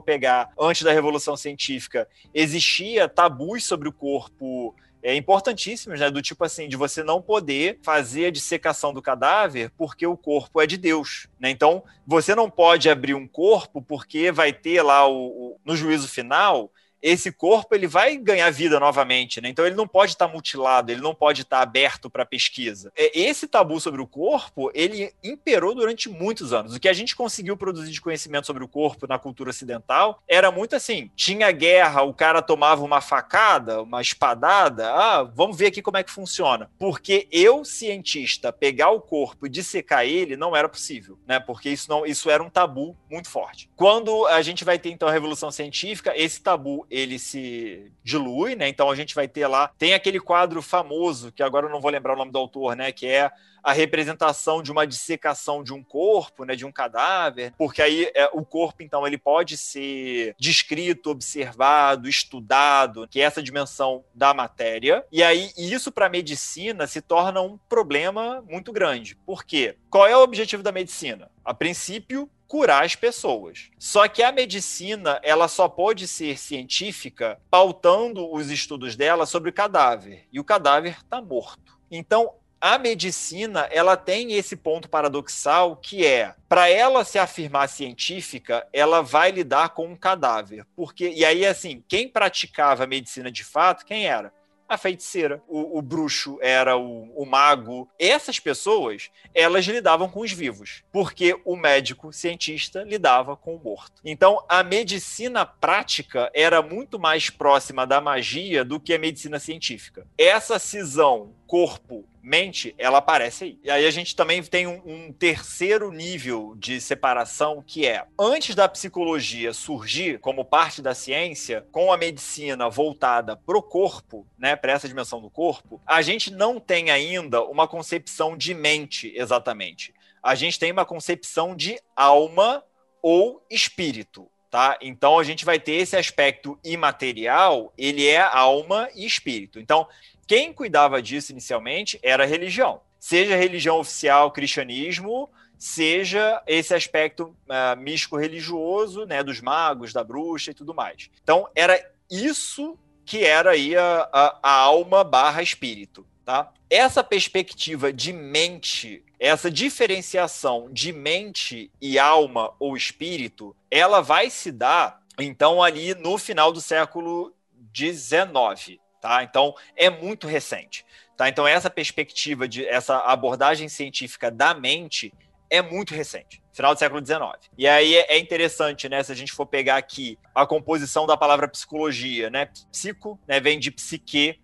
pegar antes da Revolução Científica, existia tabus sobre o corpo é, importantíssimos, né? Do tipo assim, de você não poder fazer a dissecação do cadáver porque o corpo é de Deus, né? Então, você não pode abrir um corpo porque vai ter lá o, o no juízo final esse corpo ele vai ganhar vida novamente, né? Então ele não pode estar mutilado, ele não pode estar aberto para pesquisa. É, esse tabu sobre o corpo, ele imperou durante muitos anos. O que a gente conseguiu produzir de conhecimento sobre o corpo na cultura ocidental era muito assim: tinha guerra, o cara tomava uma facada, uma espadada, ah, vamos ver aqui como é que funciona. Porque eu, cientista, pegar o corpo e dissecar ele não era possível, né? Porque isso não, isso era um tabu muito forte. Quando a gente vai ter então a revolução científica, esse tabu ele se dilui, né? Então a gente vai ter lá, tem aquele quadro famoso, que agora eu não vou lembrar o nome do autor, né? Que é a representação de uma dissecação de um corpo, né, de um cadáver, porque aí é, o corpo, então, ele pode ser descrito, observado, estudado, que é essa dimensão da matéria. E aí isso para a medicina se torna um problema muito grande. Por quê? Qual é o objetivo da medicina? A princípio, curar as pessoas. Só que a medicina, ela só pode ser científica pautando os estudos dela sobre o cadáver. E o cadáver está morto. Então, a medicina ela tem esse ponto paradoxal que é para ela se afirmar científica ela vai lidar com um cadáver porque e aí assim quem praticava medicina de fato quem era a feiticeira, o, o bruxo era o, o, mago. Essas pessoas, elas lidavam com os vivos, porque o médico cientista lidava com o morto. Então, a medicina prática era muito mais próxima da magia do que a medicina científica. Essa cisão corpo mente, ela aparece aí. E aí a gente também tem um, um, terceiro nível de separação que é antes da psicologia surgir como parte da ciência, com a medicina voltada pro corpo, né, para essa dimensão do corpo, a gente não tem ainda uma concepção de mente exatamente. A gente tem uma concepção de alma ou espírito. Tá? Então a gente vai ter esse aspecto imaterial, ele é alma e espírito. Então quem cuidava disso inicialmente era a religião, seja a religião oficial, cristianismo, seja esse aspecto uh, místico-religioso, né, dos magos, da bruxa e tudo mais. Então, era isso que era aí a, a, a alma barra espírito, tá? Essa perspectiva de mente, essa diferenciação de mente e alma ou espírito, ela vai se dar, então, ali no final do século XIX, Tá? Então, é muito recente. Tá? Então, essa perspectiva de essa abordagem científica da mente é muito recente, final do século XIX. E aí é interessante, né, se a gente for pegar aqui a composição da palavra psicologia, né? Psico, né, vem de psique,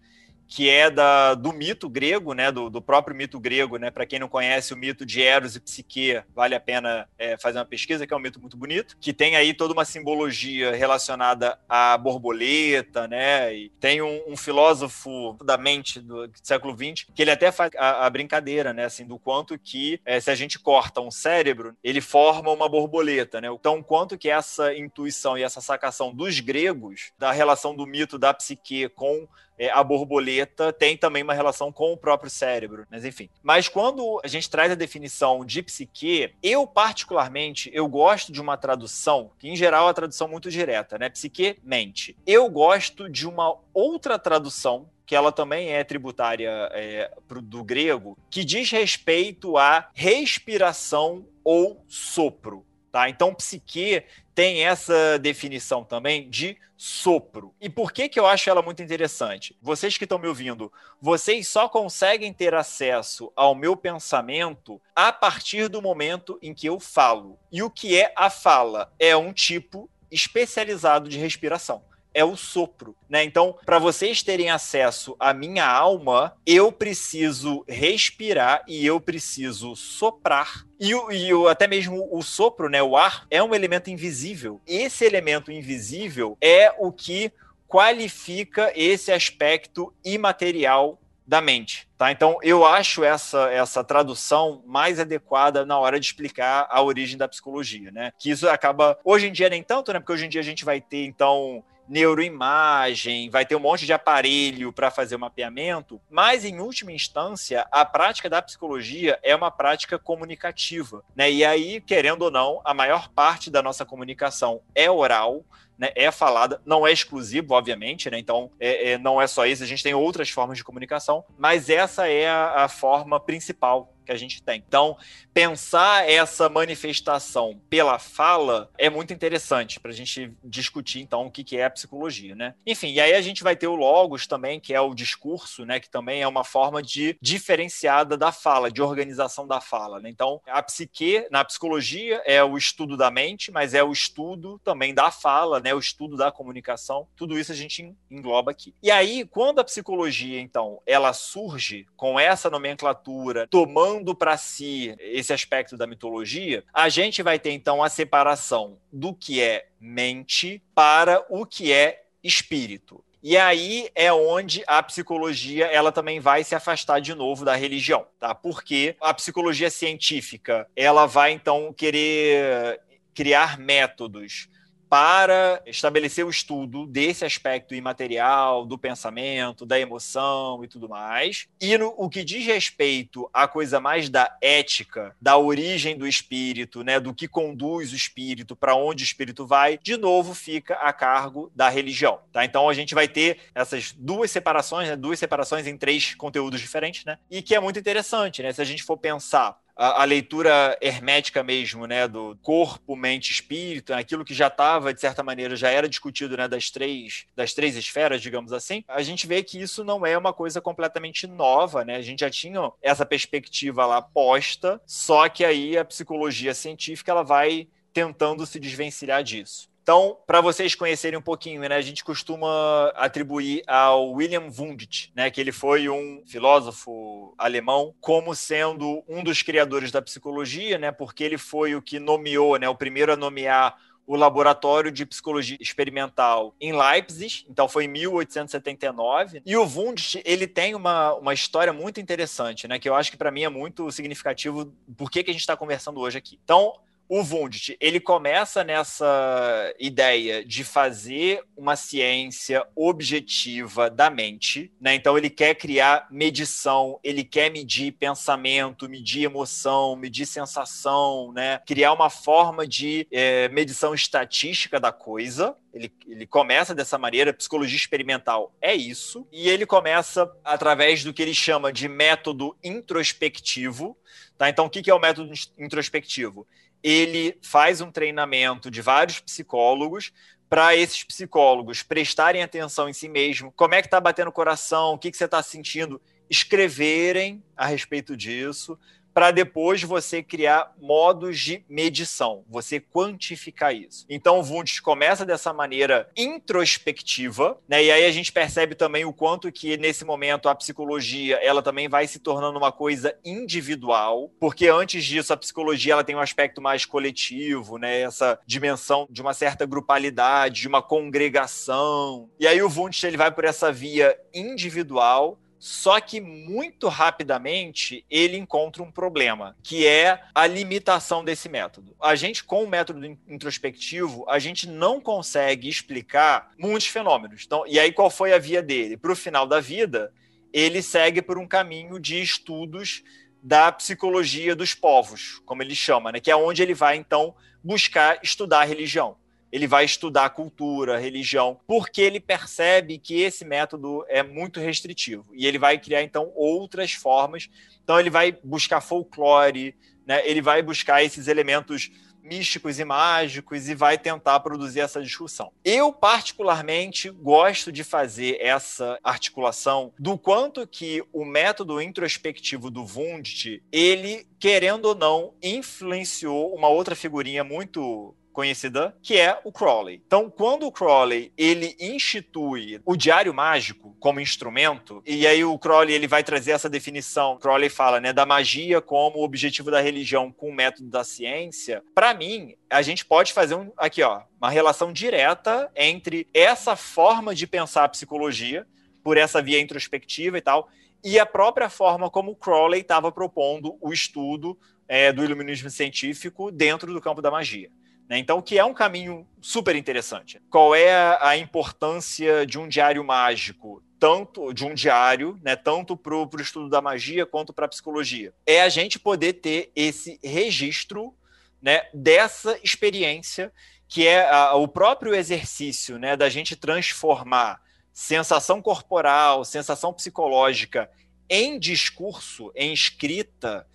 que é da, do mito grego, né, do, do próprio mito grego, né, para quem não conhece o mito de Eros e Psique, vale a pena é, fazer uma pesquisa, que é um mito muito bonito, que tem aí toda uma simbologia relacionada à borboleta, né, e tem um, um filósofo da mente do, do, século XX que ele até faz a, a brincadeira, né, assim, do quanto que é, se a gente corta um cérebro, ele forma uma borboleta, né, então quanto que essa intuição e essa sacação dos gregos da relação do mito da psique com é, a borboleta tem também uma relação com o próprio cérebro, mas enfim. Mas quando a gente traz a definição de psique, eu particularmente, eu gosto de uma tradução, que em geral é uma tradução muito direta, né? Psique, mente. Eu gosto de uma outra tradução que ela também é tributária é, do grego, que diz respeito à respiração ou sopro. Tá? Então, psique tem essa definição também de sopro. E por que, que eu acho ela muito interessante? Vocês que estão me ouvindo, vocês só conseguem ter acesso ao meu pensamento a partir do momento em que eu falo. E o que é a fala? É um tipo especializado de respiração é o sopro, né? Então, para vocês terem acesso à minha alma, eu preciso respirar e eu preciso soprar. E, o, e o, até mesmo o sopro, né, o ar, é um elemento invisível. Esse elemento invisível é o que qualifica esse aspecto imaterial da mente, tá? Então eu acho essa essa tradução mais adequada na hora de explicar a origem da psicologia, né? Que isso acaba hoje em dia nem tanto, né? Porque hoje em dia a gente vai ter então neuroimagem, vai ter um monte de aparelho para fazer o mapeamento, mas em última instância, a prática da psicologia é uma prática comunicativa, né? E aí, querendo ou não, a maior parte da nossa comunicação é oral, né, é falada, não é exclusivo, obviamente, né? Então, é, é, não é só isso, a gente tem outras formas de comunicação, mas essa é a, a forma principal que a gente tem. Então, pensar essa manifestação pela fala é muito interessante para a gente discutir, então, o que é a psicologia, né? Enfim, e aí a gente vai ter o logos também, que é o discurso, né? Que também é uma forma de diferenciada da fala, de organização da fala, né? Então, a psique, na psicologia, é o estudo da mente, mas é o estudo também da fala, né? O estudo da comunicação. Tudo isso a gente engloba aqui. E aí, quando a psicologia, então, ela surge com essa nomenclatura, tomando tomando para si esse aspecto da mitologia, a gente vai ter então a separação do que é mente para o que é espírito. E aí é onde a psicologia ela também vai se afastar de novo da religião, tá? Porque a psicologia científica ela vai então querer criar métodos para estabelecer o estudo desse aspecto imaterial, do pensamento, da emoção e tudo mais. E no, o que diz respeito à coisa mais da ética, da origem do espírito, né, do que conduz o espírito, para onde o espírito vai, de novo fica a cargo da religião. Tá? Então a gente vai ter essas duas separações, né, duas separações em três conteúdos diferentes, né? E que é muito interessante, né? Se a gente for pensar a, a, leitura hermética mesmo, né, do corpo, mente, espírito, né, aquilo que já estava de certa maneira já era discutido, né, das três das três esferas, digamos assim. A gente vê que isso não é uma coisa completamente nova, né? A gente já tinha essa perspectiva lá posta, só que aí a psicologia científica ela vai tentando se desvencilhar disso. Então, para vocês conhecerem um pouquinho, né, a gente costuma atribuir ao William Wundt, né, que ele foi um filósofo alemão, como sendo um dos criadores da psicologia, né, porque ele foi o que nomeou, né, o primeiro a nomear o laboratório de psicologia experimental em Leipzig, então foi em 1879. E o Wundt, ele tem uma, uma história muito interessante, né, que eu acho que para mim é muito significativo por que, que a gente está conversando hoje aqui. Então, o Wundt, ele começa nessa ideia de fazer uma ciência objetiva da mente, né? Então ele quer criar medição, ele quer medir pensamento, medir emoção, medir sensação, né? Criar uma forma de é, medição estatística da coisa. Ele, ele começa dessa maneira, psicologia experimental é isso, e ele começa através do que ele chama de método introspectivo. Tá? Então, o que é o método introspectivo? Ele faz um treinamento de vários psicólogos para esses psicólogos prestarem atenção em si mesmo, como é que está batendo o coração, o que, que você está sentindo, escreverem a respeito disso, para depois você criar modos de medição, você quantificar isso. Então o Wundt começa dessa maneira introspectiva, né? E aí a gente percebe também o quanto que nesse momento a psicologia ela também vai se tornando uma coisa individual, porque antes disso a psicologia ela tem um aspecto mais coletivo, né? Essa dimensão de uma certa grupalidade, de uma congregação. E aí o Wundt ele vai por essa via individual só que muito rapidamente ele encontra um problema, que é a limitação desse método. A gente, com o método introspectivo, a gente não consegue explicar muitos fenômenos. Então, e aí, qual foi a via dele? Para o final da vida, ele segue por um caminho de estudos da psicologia dos povos, como ele chama, né? que é onde ele vai, então, buscar estudar a religião ele vai estudar cultura, religião, porque ele percebe que esse método é muito restritivo e ele vai criar então outras formas. Então ele vai buscar folclore, né? Ele vai buscar esses elementos místicos e mágicos e vai tentar produzir essa discussão. Eu particularmente gosto de fazer essa articulação do quanto que o método introspectivo do Wundt, ele querendo ou não influenciou uma outra figurinha muito conhecida, que é o Crowley. Então, quando o Crowley ele institui o diário mágico como instrumento, e aí o Crowley ele vai trazer essa definição, Crowley fala, né, da magia como objetivo da religião com o método da ciência. Para mim, a gente pode fazer um aqui, ó, uma relação direta entre essa forma de pensar a psicologia por essa via introspectiva e tal, e a própria forma como Crowley estava propondo o estudo é, do iluminismo científico dentro do campo da magia. Né? Então, que é um caminho super interessante. Qual é a importância de um diário mágico? Tanto de um diário, né, tanto para o estudo da magia quanto para a psicologia. É a gente poder ter esse registro né, dessa experiência, que é a, o próprio exercício né, da gente transformar sensação corporal, sensação psicológica em discurso, em escrita,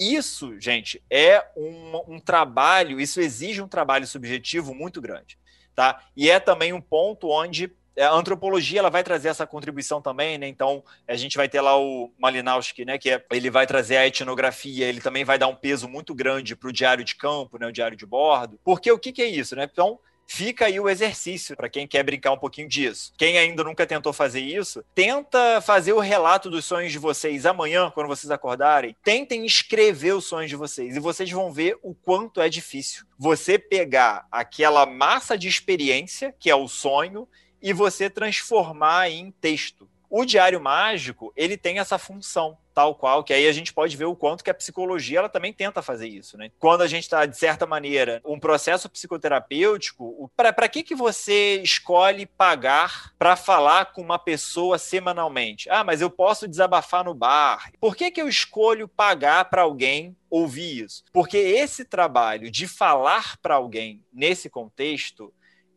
isso, gente, é um, um, trabalho, isso exige um trabalho subjetivo muito grande, tá? E é também um ponto onde a antropologia ela vai trazer essa contribuição também, né? Então a gente vai ter lá o Malinowski, né? Que é, ele vai trazer a etnografia, ele também vai dar um peso muito grande para o diário de campo, né? O diário de bordo, porque o que, que é isso, né? Então Fica aí o exercício para quem quer brincar um pouquinho disso. Quem ainda nunca tentou fazer isso, tenta fazer o relato dos sonhos de vocês amanhã, quando vocês acordarem. Tentem escrever os sonhos de vocês e vocês vão ver o quanto é difícil você pegar aquela massa de experiência, que é o sonho, e você transformar em texto. O diário mágico, ele tem essa função, tal qual, que aí a gente pode ver o quanto que a psicologia ela também tenta fazer isso, né? Quando a gente está, de certa maneira, um processo psicoterapêutico, para que, que você escolhe pagar para falar com uma pessoa semanalmente? Ah, mas eu posso desabafar no bar. Por que, que eu escolho pagar para alguém ouvir isso? Porque esse trabalho de falar para alguém nesse contexto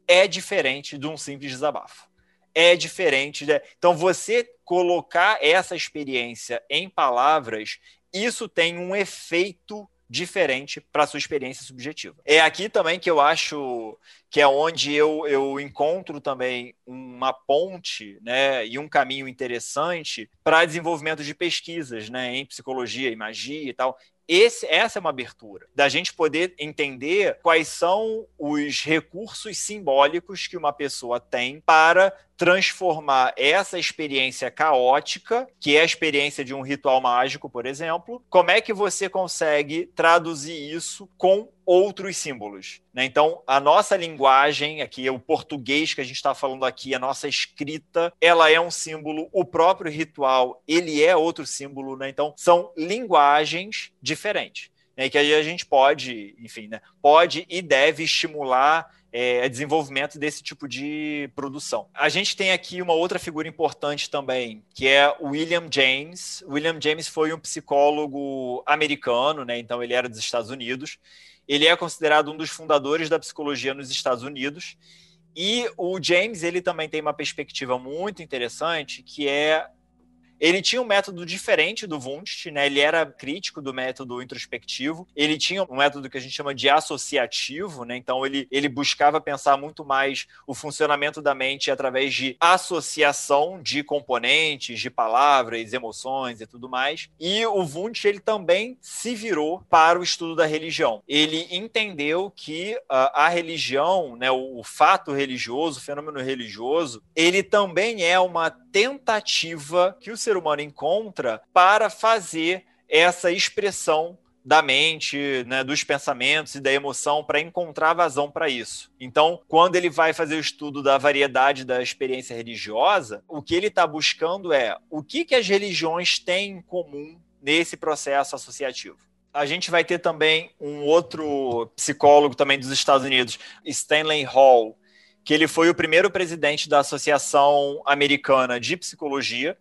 é diferente de um simples desabafo é diferente. Né? Então, você colocar essa experiência em palavras, isso tem um efeito diferente para sua experiência subjetiva. É aqui também que eu acho que é onde eu, eu encontro também uma ponte né, e um caminho interessante para desenvolvimento de pesquisas né, em psicologia e magia e tal. Esse, essa é uma abertura, da gente poder entender quais são os recursos simbólicos que uma pessoa tem para transformar essa experiência caótica, que é a experiência de um ritual mágico, por exemplo, como é que você consegue traduzir isso com outros símbolos. Né? Então, a nossa linguagem, aqui, o português que a gente está falando aqui, a nossa escrita, ela é um símbolo, o próprio ritual, ele é outro símbolo. Né? Então, são linguagens diferentes. Né? Que aí a gente pode, enfim, né? pode e deve estimular é, desenvolvimento desse tipo de produção. A gente tem aqui uma outra figura importante também, que é o William James. William James foi um psicólogo americano, né? então ele era dos Estados Unidos. Ele é considerado um dos fundadores da psicologia nos Estados Unidos. E o James ele também tem uma perspectiva muito interessante, que é Ele tinha um método diferente do Wundt, né? Ele era crítico do método introspectivo. Ele tinha um método que a gente chama de associativo, né? Então ele, ele buscava pensar muito mais o funcionamento da mente através de associação de componentes, de palavras, emoções e tudo mais. E o Wundt ele também se virou para o estudo da religião. Ele entendeu que uh, a religião, né, o, o fato religioso, o fenômeno religioso, ele também é uma tentativa que o ser humano encontra para fazer essa expressão da mente, né, dos pensamentos e da emoção para encontrar vazão para isso. Então, quando ele vai fazer o estudo da variedade da experiência religiosa, o que ele está buscando é o que, que as religiões têm em comum nesse processo associativo. A gente vai ter também um outro psicólogo também dos Estados Unidos, Stanley Hall, que ele foi o primeiro presidente da Associação Americana de Psicologia,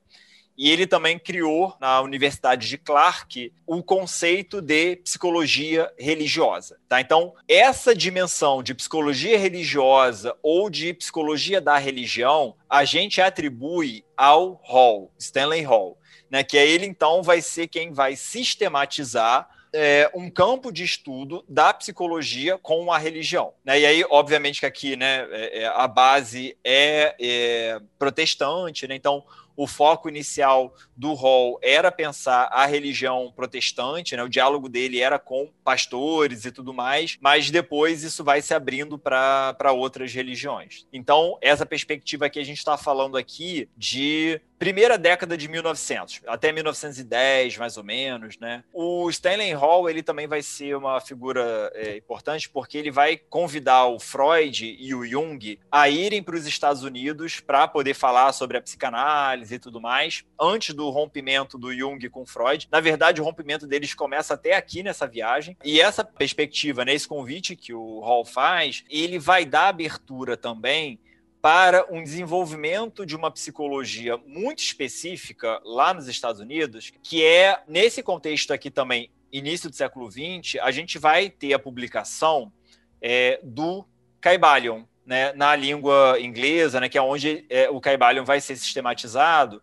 e ele também criou na Universidade de Clark o conceito de psicologia religiosa. Tá? Então, essa dimensão de psicologia religiosa ou de psicologia da religião, a gente atribui ao Hall, Stanley Hall, né? que é ele então vai ser quem vai sistematizar é, um campo de estudo da psicologia com a religião. Né? E aí, obviamente, que aqui né, é, é a base é, é protestante, né? então o foco inicial do Hall era pensar a religião protestante, né? o diálogo dele era com pastores e tudo mais, mas depois isso vai se abrindo para outras religiões. Então, essa perspectiva que a gente está falando aqui de primeira década de 1900, até 1910, mais ou menos, né? O Stanley Hall, ele também vai ser uma figura é, importante porque ele vai convidar o Freud e o Jung a irem para os Estados Unidos para poder falar sobre a psicanálise e tudo mais, antes do rompimento do Jung com Freud. Na verdade, o rompimento deles começa até aqui nessa viagem. E essa perspectiva, né, esse convite que o Hall faz, ele vai dar abertura também para um desenvolvimento de uma psicologia muito específica lá nos Estados Unidos, que é, nesse contexto aqui também, início do século XX, a gente vai ter a publicação é, do Caibalion, né, na língua inglesa, né, que é onde é, o Caibalion vai ser sistematizado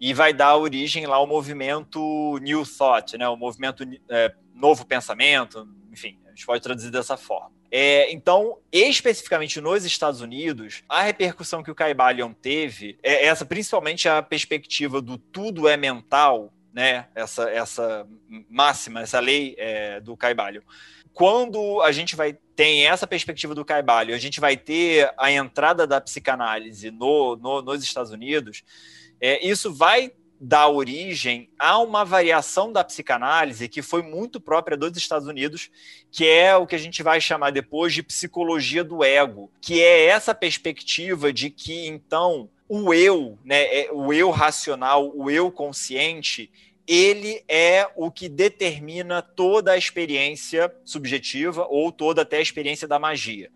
e vai dar origem lá ao movimento New Thought, né, o movimento é, Novo Pensamento, enfim, gente pode traduzir dessa forma. É, então, especificamente nos Estados Unidos, a repercussão que o Caibalion teve é essa, principalmente a perspectiva do tudo é mental, né? Essa, essa máxima, essa lei é, do Caibalion. Quando a gente vai tem essa perspectiva do Caibalion, a gente vai ter a entrada da psicanálise no, no nos Estados Unidos, é, isso vai dá origem a uma variação da psicanálise que foi muito própria dos Estados Unidos, que é o que a gente vai chamar depois de psicologia do ego, que é essa perspectiva de que então o eu, né, é, o eu racional, o eu consciente, ele é o que determina toda a experiência subjetiva ou toda até a experiência da magia.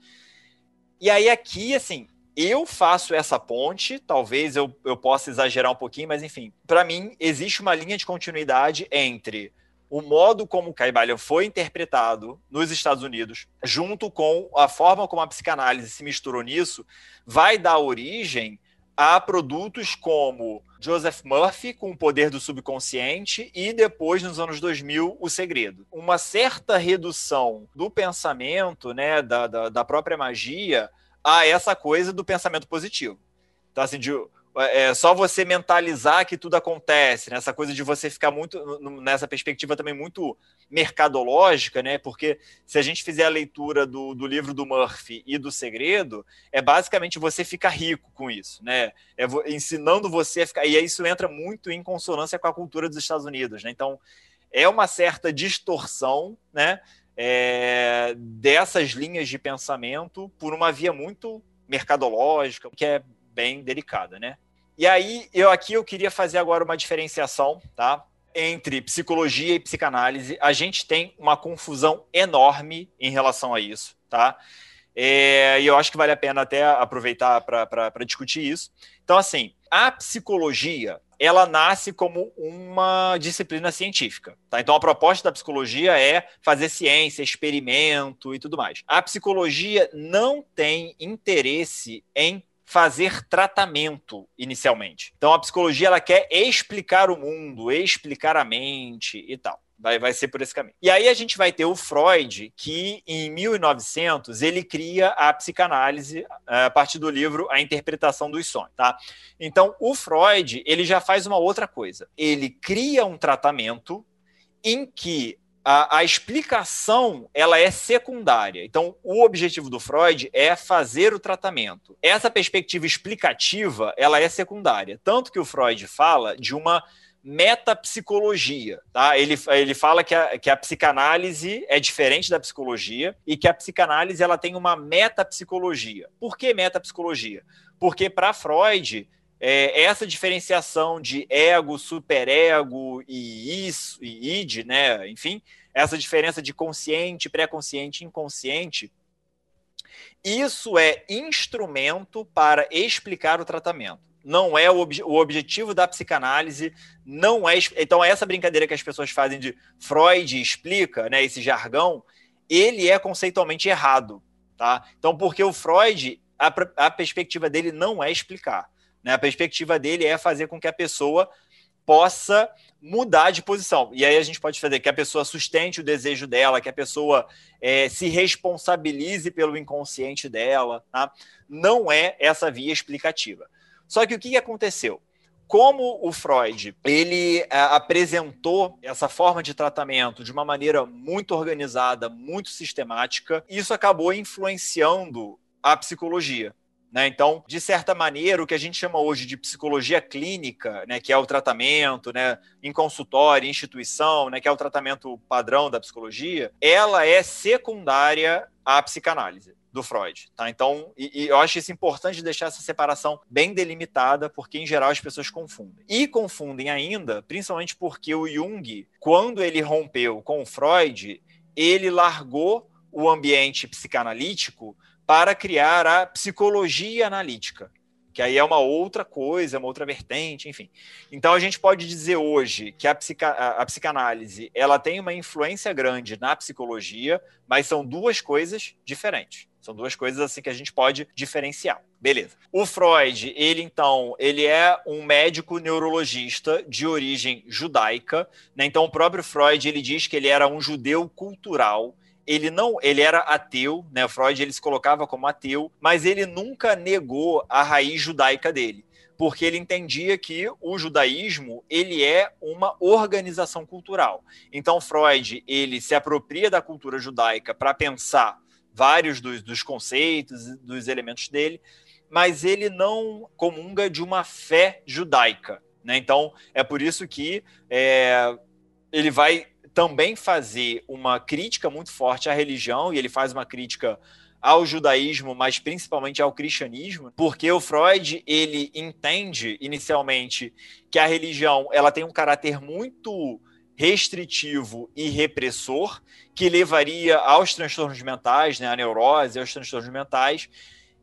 E aí aqui, assim, eu faço essa ponte, talvez eu, eu possa exagerar um pouquinho, mas enfim, para mim existe uma linha de continuidade entre o modo como o Caibalion foi interpretado nos Estados Unidos, junto com a forma como a psicanálise se misturou nisso, vai dar origem a produtos como Joseph Murphy, com o poder do subconsciente, e depois, nos anos 2000, O Segredo. Uma certa redução do pensamento, né, da, da, da própria magia, a essa coisa do pensamento positivo. Então, assim, de, é só você mentalizar que tudo acontece, né? essa coisa de você ficar muito nessa perspectiva também muito mercadológica, né? Porque se a gente fizer a leitura do, do livro do Murphy e do Segredo, é basicamente você ficar rico com isso, né? É ensinando você a ficar. E isso entra muito em consonância com a cultura dos Estados Unidos, né? Então é uma certa distorção, né? É, dessas linhas de pensamento por uma via muito mercadológica, que é bem delicada, né? E aí, eu aqui eu queria fazer agora uma diferenciação, tá? Entre psicologia e psicanálise. A gente tem uma confusão enorme em relação a isso, tá? É, e eu acho que vale a pena até aproveitar para discutir isso. Então, assim, a psicologia ela nasce como uma disciplina científica. Tá? Então, a proposta da psicologia é fazer ciência, experimento e tudo mais. A psicologia não tem interesse em fazer tratamento inicialmente. Então a psicologia ela quer explicar o mundo, explicar a mente e tal. Vai, vai ser por esse caminho. E aí a gente vai ter o Freud, que em 1900 ele cria a psicanálise eh, a partir do livro A Interpretação dos Sonhos, tá? Então o Freud ele já faz uma outra coisa. Ele cria um tratamento em que a, a, explicação ela é secundária. Então, o objetivo do Freud é fazer o tratamento. Essa perspectiva explicativa ela é secundária. Tanto que o Freud fala de uma metapsicologia. Tá? Ele, ele fala que a, que a psicanálise é diferente da psicologia e que a psicanálise ela tem uma metapsicologia. Por que metapsicologia? Porque para Freud é, essa diferenciação de ego, superego e isso e id, né? Enfim, essa diferença de consciente, pré-consciente, inconsciente, isso é instrumento para explicar o tratamento. Não é o, o objetivo da psicanálise, não é. Então, essa brincadeira que as pessoas fazem de Freud explica, né, esse jargão, ele é conceitualmente errado. Tá? Então, porque o Freud, a, a perspectiva dele não é explicar. Né? A perspectiva dele é fazer com que a pessoa possa mudar de posição. E aí a gente pode fazer que a pessoa sustente o desejo dela, que a pessoa é, se responsabilize pelo inconsciente dela. Tá? Não é essa via explicativa. Só que o que aconteceu? Como o Freud ele é, apresentou essa forma de tratamento de uma maneira muito organizada, muito sistemática, isso acabou influenciando a psicologia. Né? Então, de certa maneira, o que a gente chama hoje de psicologia clínica, né, que é o tratamento né, em consultório, instituição, né, que é o tratamento padrão da psicologia, ela é secundária à psicanálise do Freud, tá? Então, e, e, eu acho isso importante deixar essa separação bem delimitada, porque em geral as pessoas confundem. E confundem ainda, principalmente porque o Jung, quando ele rompeu com o Freud, ele largou o ambiente psicanalítico para criar a psicologia analítica, que aí é uma outra coisa, uma outra vertente, enfim. Então a gente pode dizer hoje que a, psica, a, a psicanálise ela tem uma influência grande na psicologia, mas são duas coisas diferentes. São duas coisas assim que a gente pode diferenciar. Beleza. O Freud, ele então, ele é um médico neurologista de origem judaica, né? Então o próprio Freud, ele diz que ele era um judeu cultural, ele não, ele era ateu, né? Freud ele se colocava como ateu, mas ele nunca negou a raiz judaica dele, porque ele entendia que o judaísmo ele é uma organização cultural. Então Freud ele se apropria da cultura judaica para pensar vários dos, dos conceitos, dos elementos dele, mas ele não comunga de uma fé judaica. Né? Então é por isso que é, ele vai também fazer uma crítica muito forte à religião, e ele faz uma crítica ao judaísmo, mas principalmente ao cristianismo, porque o Freud ele entende inicialmente que a religião ela tem um caráter muito restritivo e repressor que levaria aos transtornos mentais, né, à neurose, aos transtornos mentais.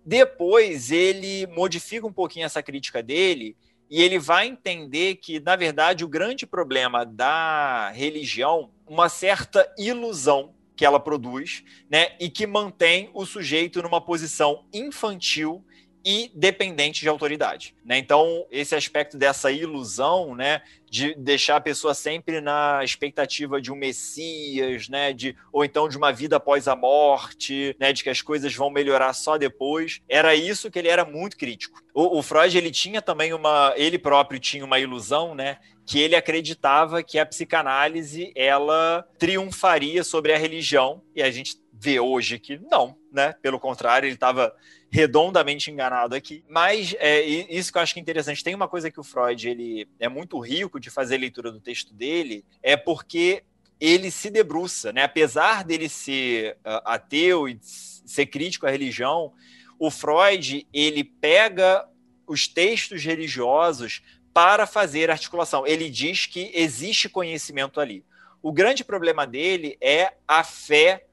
Depois ele modifica um pouquinho essa crítica dele e ele vai entender que, na verdade, o grande problema da religião, uma certa ilusão que ela produz, né, e que mantém o sujeito numa posição infantil e dependente de autoridade. Né? Então, esse aspecto dessa ilusão, né, de deixar a pessoa sempre na expectativa de um Messias, né, de, ou então de uma vida após a morte, né, de que as coisas vão melhorar só depois, era isso que ele era muito crítico. O, o Freud ele tinha também uma, ele próprio tinha uma ilusão, né, que ele acreditava que a psicanálise ela triunfaria sobre a religião e a gente vê hoje que não, né? Pelo contrário, ele estava redondamente enganado aqui. Mas é, isso que eu acho que é interessante. Tem uma coisa que o Freud ele é muito rico de fazer leitura do texto dele, é porque ele se debruça, né? Apesar dele ser uh, ateu e ser crítico à religião, o Freud ele pega os textos religiosos para fazer articulação. Ele diz que existe conhecimento ali. O grande problema dele é a fé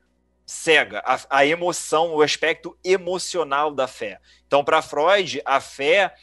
cega, a, a emoção, o aspecto emocional da fé. Então, para Freud, a fé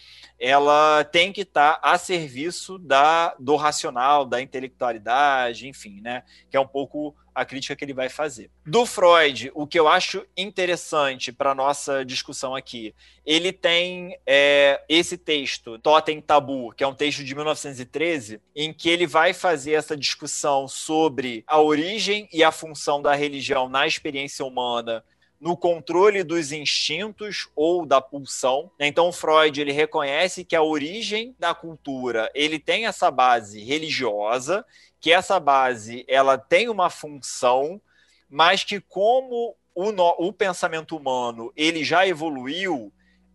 ela tem que estar tá a serviço da, do racional, da intelectualidade, enfim, né? Que é um pouco a crítica que ele vai fazer. Do Freud, o que eu acho interessante para nossa discussão aqui, ele tem é, esse texto, Totem Tabu, que é um texto de 1913, em que ele vai fazer essa discussão sobre a origem e a função da religião na experiência humana no controle dos instintos ou da pulsão. Então Freud ele reconhece que a origem da cultura ele tem essa base religiosa, que essa base ela tem uma função, mas que como o, no, o pensamento humano ele já evoluiu,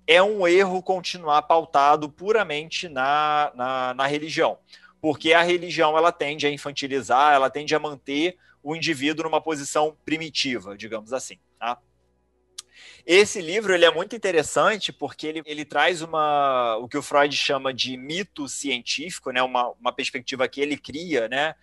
é um erro continuar pautado puramente na, na, na religião porque a religião ela tende a infantilizar, ela tende a manter o indivíduo numa posição primitiva, digamos assim. Tá? Esse livro ele é muito interessante porque ele, ele traz uma o que o Freud chama de mito científico, né? uma, uma perspectiva que ele cria, né?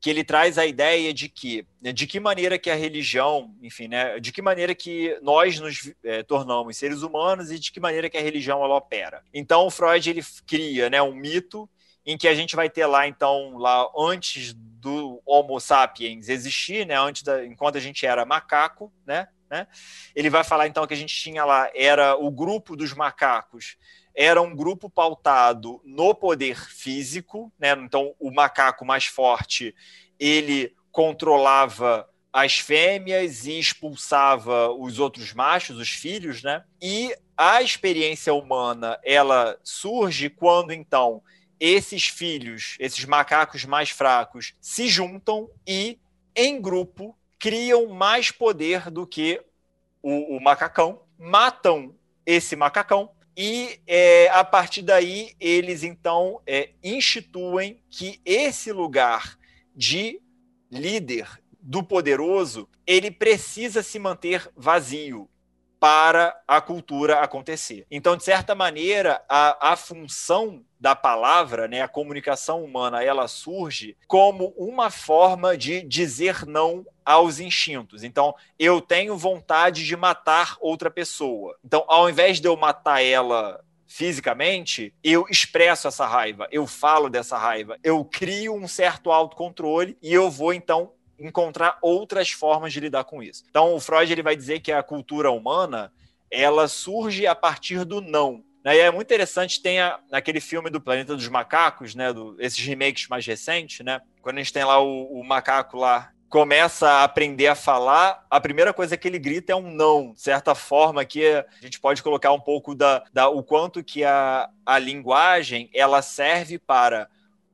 que ele traz a ideia de que né, de que maneira que a religião, enfim, né, de que maneira que nós nos é, tornamos seres humanos e de que maneira que a religião ela opera. Então o Freud ele cria, né, um mito em que a gente vai ter lá então lá antes do Homo sapiens existir, né, antes da, enquanto a gente era macaco, né, né? Ele vai falar então que a gente tinha lá, era o grupo dos macacos, era um grupo pautado no poder físico, né? então o macaco mais forte ele controlava as fêmeas e expulsava os outros machos, os filhos, né? E a experiência humana ela surge quando então esses filhos, esses macacos mais fracos, se juntam e em grupo criam mais poder do que o, o macacão, matam esse macacão e é, a partir daí eles então é, instituem que esse lugar de líder do poderoso ele precisa se manter vazio para a cultura acontecer. Então, de certa maneira, a, a função da palavra, né, a comunicação humana, ela surge como uma forma de dizer não aos instintos. Então, eu tenho vontade de matar outra pessoa. Então, ao invés de eu matar ela fisicamente, eu expresso essa raiva, eu falo dessa raiva, eu crio um certo autocontrole e eu vou então encontrar outras formas de lidar com isso. Então, o Freud ele vai dizer que a cultura humana ela surge a partir do não. Né? E é muito interessante, tem a, naquele filme do Planeta dos Macacos, né? Do, esses remakes mais recentes, né? Quando a gente tem lá o, o macaco lá começa a aprender a falar, a primeira coisa que ele grita é um não, de certa forma que a gente pode colocar um pouco da, da o quanto que a, a linguagem ela serve para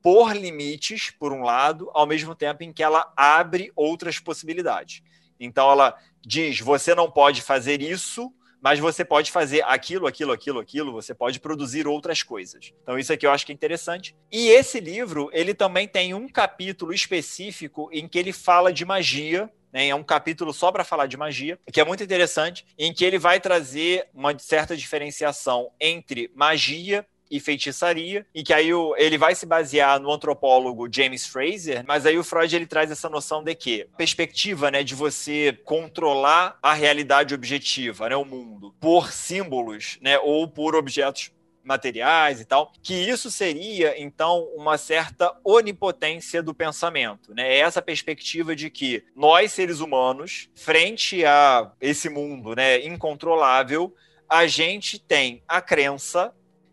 pôr limites, por um lado, ao mesmo tempo em que ela abre outras possibilidades. Então, ela diz: você não pode fazer isso, mas você pode fazer aquilo, aquilo, aquilo, aquilo, você pode produzir outras coisas. Então, isso aqui eu acho que é interessante. E esse livro, ele também tem um capítulo específico em que ele fala de magia, né? é um capítulo só para falar de magia, que é muito interessante, em que ele vai trazer uma certa diferenciação entre magia e feitiçaria, e que aí o, ele vai se basear no antropólogo James Fraser, mas aí o Freud ele traz essa noção de que perspectiva, né, de você controlar a realidade objetiva, né, o mundo, por símbolos, né, ou por objetos materiais e tal, que isso seria então uma certa onipotência do pensamento, né? É essa perspectiva de que nós seres humanos, frente a esse mundo, né, incontrolável, a gente tem a crença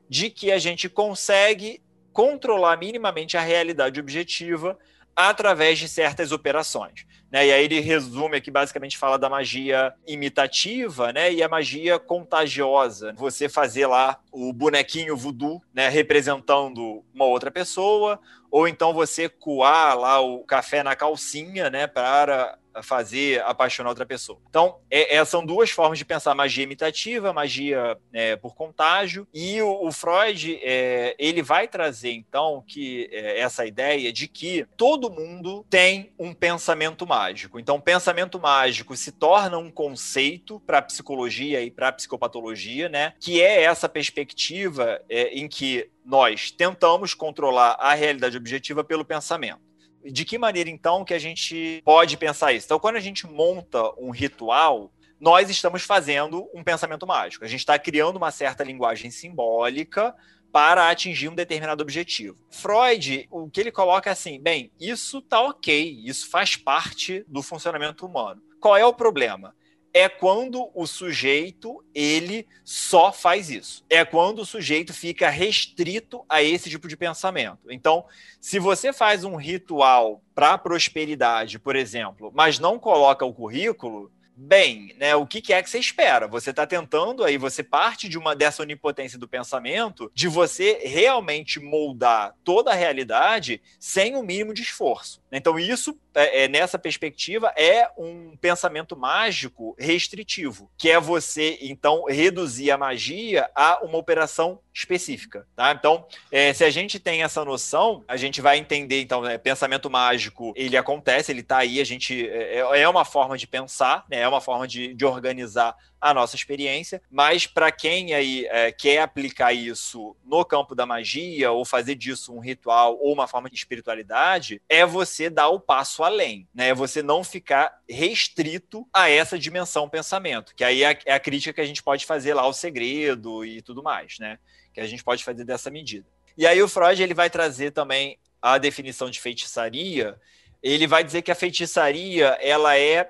de que a gente consegue controlar minimamente a realidade objetiva através de certas operações. Né? E aí ele resume aqui, basicamente fala da magia imitativa né? e a magia contagiosa. Você fazer lá o bonequinho voodoo né? representando uma outra pessoa, ou então você coar lá o café na calcinha né? para fazer apaixonar outra pessoa. Então, é, é, são duas formas de pensar magia imitativa, magia é, por contágio, e o, o Freud é, ele vai trazer então que é, essa ideia de que todo mundo tem um pensamento mágico. Então, pensamento mágico se torna um conceito para a psicologia e para a psicopatologia, né? Que é essa perspectiva é, em que nós tentamos controlar a realidade objetiva pelo pensamento de que maneira então que a gente pode pensar isso? Então, quando a gente monta um ritual, nós estamos fazendo um pensamento mágico. A gente está criando uma certa linguagem simbólica para atingir um determinado objetivo. Freud, o que ele coloca é assim, bem, isso tá ok, isso faz parte do funcionamento humano. Qual é o problema? É quando o sujeito ele só faz isso. É quando o sujeito fica restrito a esse tipo de pensamento. Então, se você faz um ritual para prosperidade, por exemplo, mas não coloca o currículo, bem, né? O que, é que você espera? Você está tentando aí, você parte de uma dessa onipotência do pensamento, de você realmente moldar toda a realidade sem o mínimo de esforço. Então, isso, é, é, nessa perspectiva, é um pensamento mágico restritivo, que é você, então, reduzir a magia a uma operação específica. Tá? Então, é, se a gente tem essa noção, a gente vai entender, então, né, pensamento mágico, ele acontece, ele está aí, a gente é, é, é uma forma de pensar, né, é uma forma de, de organizar a nossa experiência, mas para quem aí é, quer aplicar isso no campo da magia ou fazer disso um ritual ou uma forma de espiritualidade, é você dar o passo além, né? É você não ficar restrito a essa dimensão pensamento, que aí é, é a crítica que a gente pode fazer lá ao segredo e tudo mais, né? Que a gente pode fazer dessa medida. E aí o Freud ele vai trazer também a definição de feitiçaria. Ele vai dizer que a feitiçaria ela é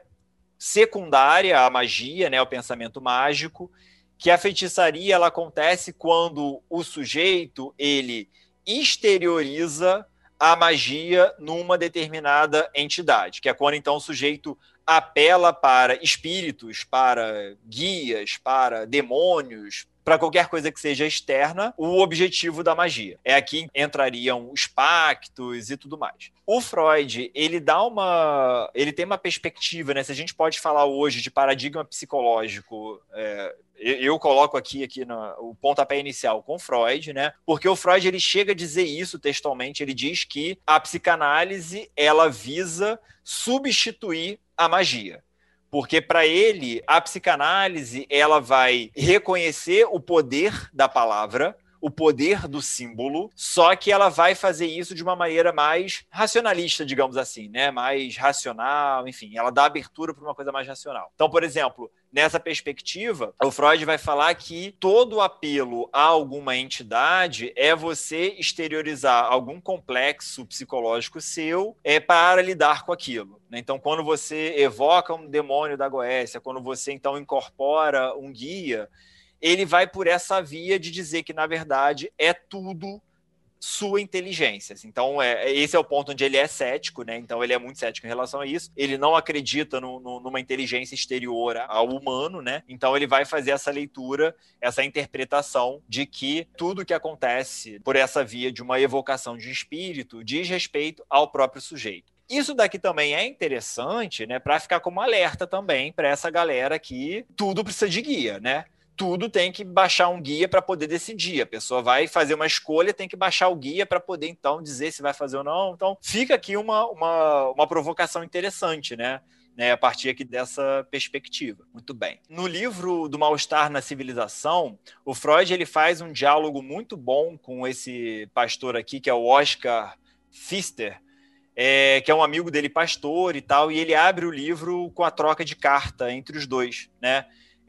secundária à magia, né, ao pensamento mágico, que a feitiçaria ela acontece quando o sujeito ele exterioriza a magia numa determinada entidade, que é quando então o sujeito apela para espíritos, para guias, para demônios, para qualquer coisa que seja externa, o objetivo da magia. É aqui que entrariam os pactos e tudo mais. O Freud, ele dá uma. Ele tem uma perspectiva, né? Se a gente pode falar hoje de paradigma psicológico. É, eu coloco aqui, aqui no, o pontapé inicial com Freud, né? Porque o Freud ele chega a dizer isso textualmente. Ele diz que a psicanálise ela visa substituir a magia porque para ele a psicanálise ela vai reconhecer o poder da palavra o poder do símbolo, só que ela vai fazer isso de uma maneira mais racionalista, digamos assim, né? Mais racional, enfim, ela dá abertura para uma coisa mais racional. Então, por exemplo, nessa perspectiva, o Freud vai falar que todo apelo a alguma entidade é você exteriorizar algum complexo psicológico seu é para lidar com aquilo. Né? Então, quando você evoca um demônio da Goécia, quando você então incorpora um guia, ele vai por essa via de dizer que, na verdade, é tudo sua inteligência. Então, é, esse é o ponto onde ele é cético, né? Então, ele é muito cético em relação a isso. Ele não acredita no, no, numa inteligência exterior ao humano, né? Então, ele vai fazer essa leitura, essa interpretação de que tudo que acontece por essa via de uma evocação de espírito diz respeito ao próprio sujeito. Isso daqui também é interessante, né, para ficar como alerta também para essa galera que tudo precisa de guia, né? Tudo tem que baixar um guia para poder decidir. A pessoa vai fazer uma escolha, tem que baixar o guia para poder então dizer se vai fazer ou não. Então, fica aqui uma, uma, uma provocação interessante, né? né, a partir aqui dessa perspectiva. Muito bem. No livro do Mal-Estar na Civilização, o Freud ele faz um diálogo muito bom com esse pastor aqui, que é o Oscar Pfister, é, que é um amigo dele, pastor e tal, e ele abre o livro com a troca de carta entre os dois, né?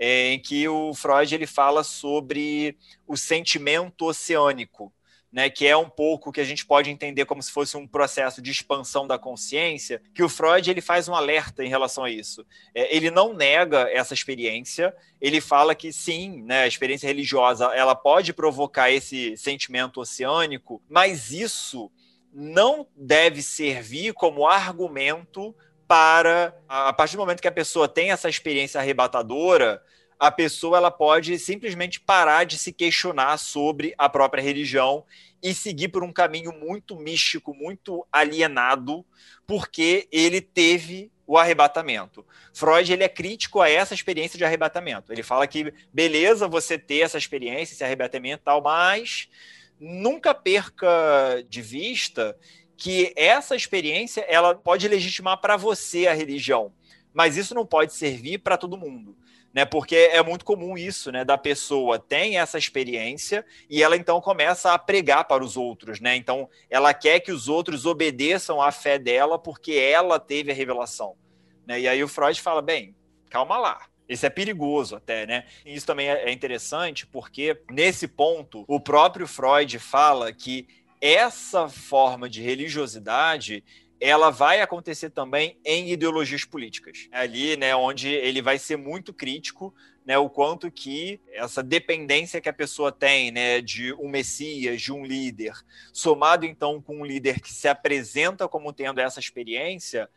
É, em que o Freud ele fala sobre o sentimento oceânico, né, que é um pouco que a gente pode entender como se fosse um processo de expansão da consciência, que o Freud ele faz um alerta em relação a isso. É, ele não nega essa experiência, ele fala que sim, né, a experiência religiosa ela pode provocar esse sentimento oceânico, mas isso não deve servir como argumento para a partir do momento que a pessoa tem essa experiência arrebatadora, a pessoa ela pode simplesmente parar de se questionar sobre a própria religião e seguir por um caminho muito místico, muito alienado, porque ele teve o arrebatamento. Freud ele é crítico a essa experiência de arrebatamento. Ele fala que beleza você ter essa experiência, esse arrebatamento e tal, mas nunca perca de vista que essa experiência ela pode legitimar para você a religião, mas isso não pode servir para todo mundo. Né, porque é muito comum isso, né, da pessoa tem essa experiência e ela então começa a pregar para os outros, né? Então ela quer que os outros obedeçam à fé dela porque ela teve a revelação, né? E aí o Freud fala bem, calma lá, Isso é perigoso até, né? E isso também é, é interessante porque, nesse ponto, o próprio Freud fala que essa forma de religiosidade ela vai acontecer também em ideologias políticas. É ali, né, onde ele vai ser muito crítico, né, o quanto que essa dependência que a pessoa tem, né, de um messias, de um líder, somado então com um líder que se apresenta como tendo essa experiência,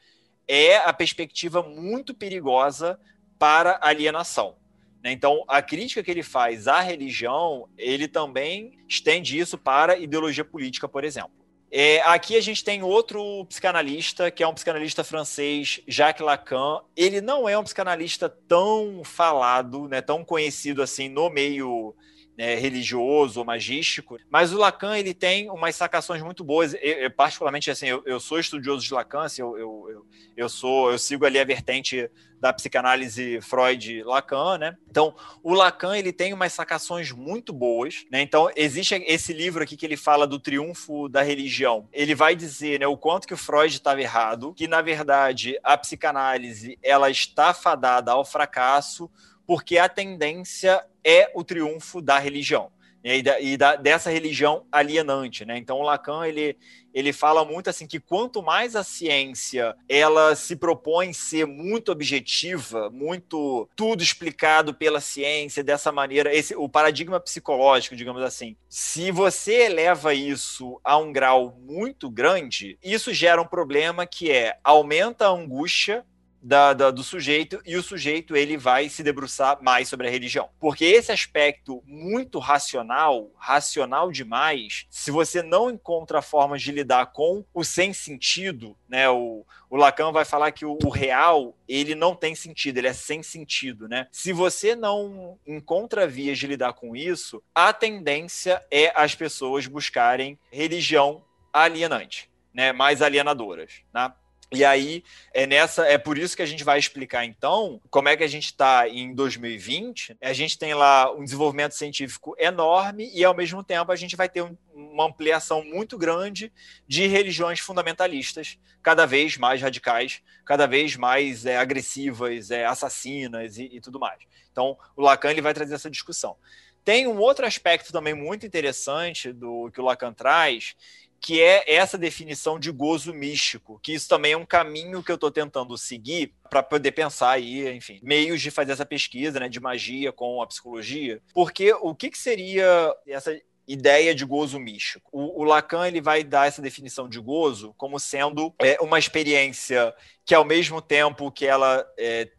é a perspectiva muito perigosa para alienação. Né? Então, a crítica que ele faz à religião, ele também estende isso para ideologia política, por exemplo. É, aqui a gente tem outro psicanalista, que é um psicanalista francês, Jacques Lacan. Ele não é um psicanalista tão falado, né, tão conhecido assim no meio né, religioso ou magístico, mas o Lacan ele tem umas sacações muito boas. Eu, eu particularmente assim, eu, eu, sou estudioso de Lacan, assim, eu, eu, eu, sou, eu sigo ali a vertente da psicanálise Freud-Lacan, né? Então, o Lacan ele tem umas sacações muito boas, né? Então, existe esse livro aqui que ele fala do triunfo da religião. Ele vai dizer, né, o quanto que o Freud estava errado, que na verdade a psicanálise ela está fadada ao fracasso porque a tendência é o triunfo da religião né, e, da, e da, dessa religião alienante, né? Então o Lacan ele, ele fala muito assim que quanto mais a ciência ela se propõe ser muito objetiva, muito tudo explicado pela ciência dessa maneira, esse o paradigma psicológico, digamos assim. Se você eleva isso a um grau muito grande, isso gera um problema que é aumenta a angústia da, da, do sujeito e o sujeito ele vai se debruçar mais sobre a religião. Porque esse aspecto muito racional, racional demais, se você não encontra formas de lidar com o sem sentido, né? O, o Lacan vai falar que o, o real ele não tem sentido, ele é sem sentido, né? Se você não encontra vias de lidar com isso, a tendência é as pessoas buscarem religião alienante, né? Mais alienadoras, né? E aí é nessa, é por isso que a gente vai explicar então como é que a gente está em 2020. A gente tem lá um desenvolvimento científico enorme e ao mesmo tempo a gente vai ter um, uma ampliação muito grande de religiões fundamentalistas, cada vez mais radicais, cada vez mais é, agressivas, é, assassinas e, e tudo mais. Então o Lacan ele vai trazer essa discussão. Tem um outro aspecto também muito interessante do que o Lacan traz, que é essa definição de gozo místico, que isso também é um caminho que eu estou tentando seguir para poder pensar aí, enfim, meios de fazer essa pesquisa, né, de magia com a psicologia, porque o que, que seria essa ideia de gozo místico. O, o, Lacan ele vai dar essa definição de gozo como sendo é, uma experiência que, ao mesmo tempo que ela é,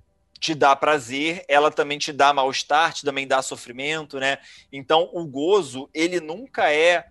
te dá prazer, ela também te dá mal-estar, te também dá sofrimento, né? Então, o gozo, ele nunca é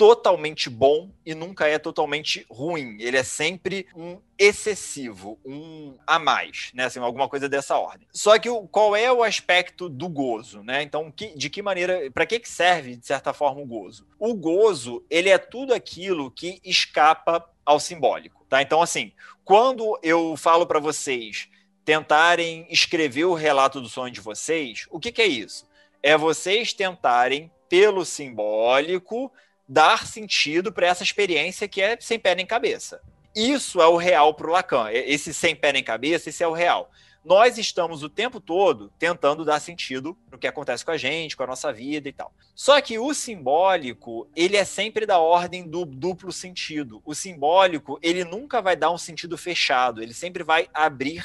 totalmente bom e nunca é totalmente ruim. Ele é sempre um excessivo, um a mais, né? Assim, alguma coisa dessa ordem. Só que o, qual é o aspecto do gozo, né? Então, que, de que maneira, para que, que serve de certa forma o gozo? O gozo, ele é tudo aquilo que escapa ao simbólico, tá? Então, assim, quando eu falo para vocês tentarem escrever o relato do sonho de vocês, o que, que é isso? É vocês tentarem pelo simbólico dar sentido para essa experiência que é sem pé nem cabeça. Isso é o real para o Lacan. Esse sem pé nem cabeça, esse é o real. Nós estamos o tempo todo tentando dar sentido no que acontece com a gente, com a nossa vida e tal. Só que o simbólico, ele é sempre da ordem do duplo sentido. O simbólico, ele nunca vai dar um sentido fechado, ele sempre vai abrir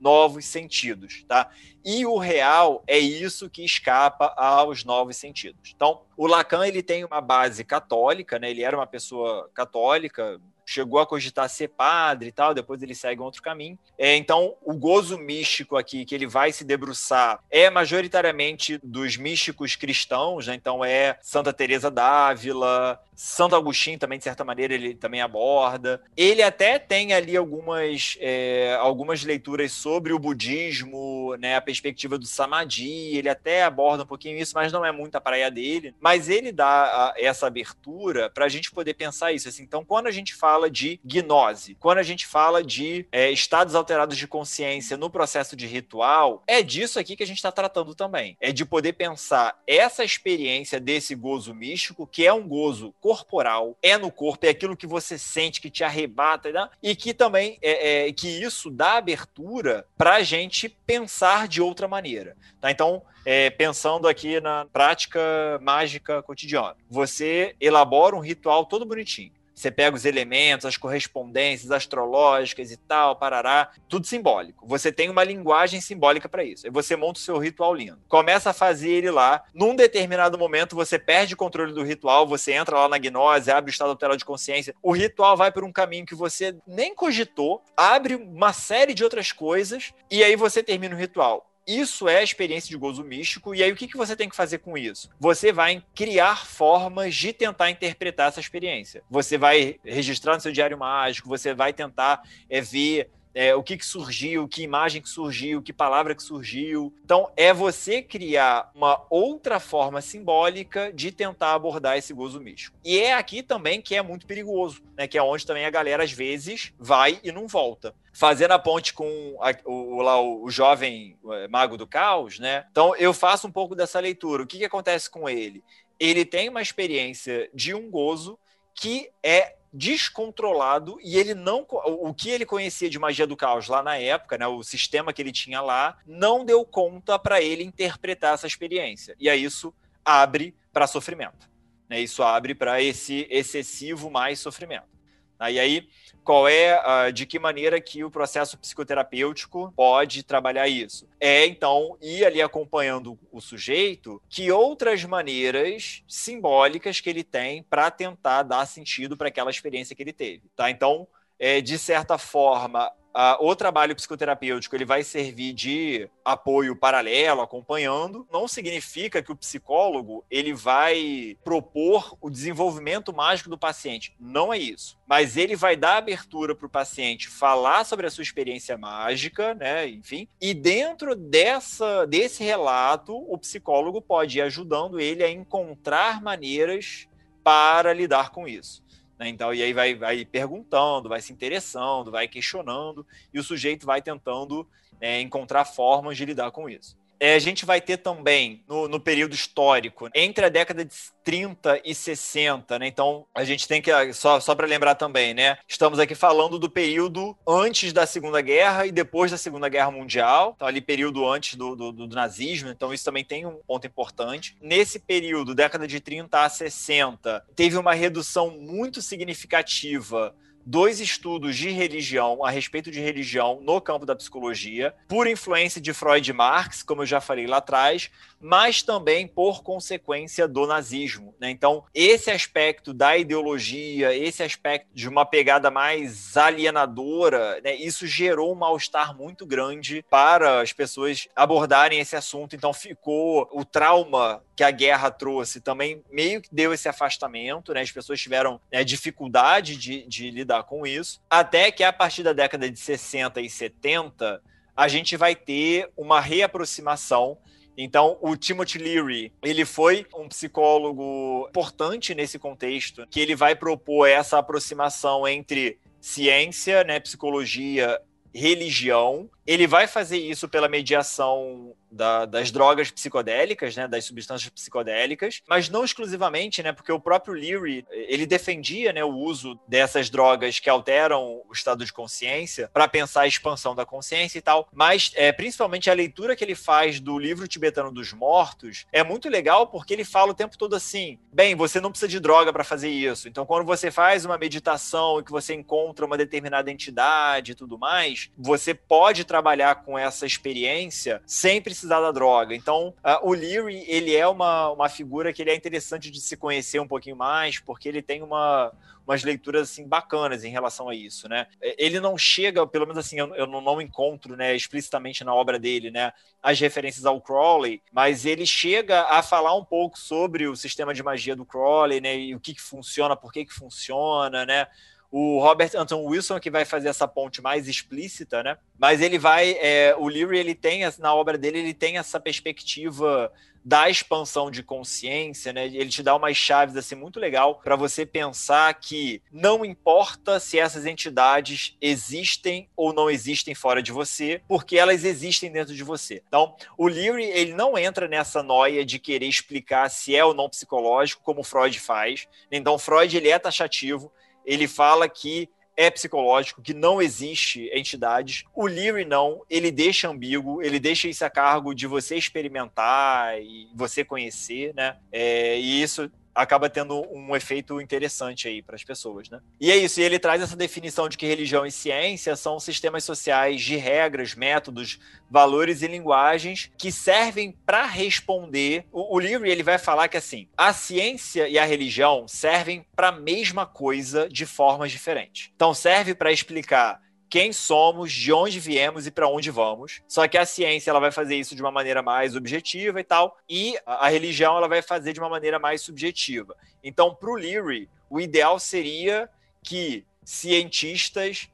novos sentidos, tá? E o real é isso que escapa aos novos sentidos. Então, o Lacan ele tem uma base católica, né? Ele era uma pessoa católica, chegou a cogitar ser padre e tal, depois ele segue um outro caminho. É, então, o gozo místico aqui que ele vai se debruçar é majoritariamente dos místicos cristãos, né? Então é Santa Teresa d'Ávila, Santo Agostinho também, de certa maneira, ele também aborda. Ele até tem ali algumas, é, algumas leituras sobre o budismo, né, a perspectiva do samadhi, ele até aborda um pouquinho isso, mas não é muito a praia dele. Mas ele dá a, essa abertura para a gente poder pensar isso. Assim, então, quando a gente fala de gnose, quando a gente fala de é, estados alterados de consciência no processo de ritual, é disso aqui que a gente está tratando também. É de poder pensar essa experiência desse gozo místico, que é um gozo corporal, é no corpo, é aquilo que você sente, que te arrebata, né? e que também é, é que isso dá abertura para a gente pensar de outra maneira. Tá? Então, é, pensando aqui na prática mágica cotidiana, você elabora um ritual todo bonitinho. Você pega os elementos, as correspondências astrológicas e tal, parará, tudo simbólico. Você tem uma linguagem simbólica para isso. Aí você monta o seu ritual lindo. Começa a fazer ele lá. Num determinado momento, você perde o controle do ritual, você entra lá na gnose, abre o estado alterado de consciência. O ritual vai por um caminho que você nem cogitou, abre uma série de outras coisas, e aí você termina o ritual. Isso é a experiência de gozo místico. E aí, o que, que você tem que fazer com isso? Você vai criar formas de tentar interpretar essa experiência. Você vai registrar no seu diário mágico, você vai tentar é, ver é, o que, que surgiu, que imagem que surgiu, que palavra que surgiu. Então, é você criar uma outra forma simbólica de tentar abordar esse gozo místico. E é aqui também que é muito perigoso, né? Que é onde também a galera, às vezes, vai e não volta fazendo a ponte com a, o, lá, o, jovem é, mago do caos, né? Então eu faço um pouco dessa leitura. O que, que acontece com ele? Ele tem uma experiência de um gozo que é descontrolado e ele não o que ele conhecia de magia do caos lá na época, né, o sistema que ele tinha lá, não deu conta para ele interpretar essa experiência. E aí isso abre para sofrimento. Né? Isso abre para esse excessivo mais sofrimento. E aí qual é, uh, de que maneira que o processo psicoterapêutico pode trabalhar isso. É, então, ir ali acompanhando o sujeito, que outras maneiras simbólicas que ele tem para tentar dar sentido para aquela experiência que ele teve, tá? Então, é, de certa forma, Uh, o trabalho psicoterapêutico ele vai servir de apoio paralelo, acompanhando. Não significa que o psicólogo ele vai propor o desenvolvimento mágico do paciente. Não é isso. Mas ele vai dar abertura para o paciente falar sobre a sua experiência mágica, né? Enfim. E dentro dessa, desse relato, o psicólogo pode ir ajudando ele a encontrar maneiras para lidar com isso. Né? Então, e aí vai, vai perguntando, vai se interessando, vai questionando, e o sujeito vai tentando é, encontrar formas de lidar com isso. É, a gente vai ter também, no, no, período histórico, entre a década de 30 e 60, né? Então, a gente tem que, só, só para lembrar também, né? Estamos aqui falando do período antes da Segunda Guerra e depois da Segunda Guerra Mundial, então ali período antes do, do, do nazismo, então isso também tem um ponto importante. Nesse período, década de 30 a 60, teve uma redução muito significativa dois estudos de religião, a respeito de religião, no campo da psicologia, por influência de Freud e Marx, como eu já falei lá atrás, mas também por consequência do nazismo. Né? Então, esse aspecto da ideologia, esse aspecto de uma pegada mais alienadora, né? isso gerou um mal-estar muito grande para as pessoas abordarem esse assunto. Então, ficou o trauma que a guerra trouxe também meio que deu esse afastamento, né? As pessoas tiveram né, dificuldade de, de lidar com isso, até que a partir da década de 60 e 70 a gente vai ter uma reaproximação então, o Timothy Leary, ele foi um psicólogo importante nesse contexto, que ele vai propor essa aproximação entre ciência, né, psicologia, religião. Ele vai fazer isso pela mediação da, das drogas psicodélicas, né, das substâncias psicodélicas, mas não exclusivamente, né, porque o próprio Leary ele defendia, né, o uso dessas drogas que alteram o estado de consciência para pensar a expansão da consciência e tal. Mas é, principalmente a leitura que ele faz do livro tibetano dos mortos é muito legal porque ele fala o tempo todo assim: bem, você não precisa de droga para fazer isso. Então, quando você faz uma meditação e que você encontra uma determinada entidade e tudo mais, você pode trabalhar com essa experiência sem precisar da droga. Então, uh, o Leary, ele é uma, uma figura que ele é interessante de se conhecer um pouquinho mais, porque ele tem uma, umas leituras assim bacanas em relação a isso, né? É, ele não chega, pelo menos assim, eu, eu não encontro, né, explicitamente na obra dele, né, as referências ao Crowley, mas ele chega a falar um pouco sobre o sistema de magia do Crowley, né, e o que, que funciona, por que que funciona, né? O Robert Anton Wilson que vai fazer essa ponte mais explícita, né? Mas ele vai, é, o Leary ele tem na obra dele ele tem essa perspectiva da expansão de consciência, né? Ele te dá umas chaves assim muito legal para você pensar que não importa se essas entidades existem ou não existem fora de você, porque elas existem dentro de você. Então, o Leary ele não entra nessa noia de querer explicar se é ou não psicológico, como Freud faz. Então, Freud ele é taxativo, ele fala que é psicológico, que não existe entidades. O Leary não, ele deixa ambíguo, ele deixa isso a cargo de você experimentar e você conhecer, né? É, e isso acaba tendo um efeito interessante aí para as pessoas, né? E é isso, e ele traz essa definição de que religião e ciência são sistemas sociais de regras, métodos, valores e linguagens que servem para responder. O, o livro ele vai falar que assim, a ciência e a religião servem para a mesma coisa de formas diferentes. Então serve para explicar quem somos, de onde viemos e para onde vamos. Só que a ciência ela vai fazer isso de uma maneira mais objetiva e tal, e a religião ela vai fazer de uma maneira mais subjetiva. Então, para o Leary, o ideal seria que cientistas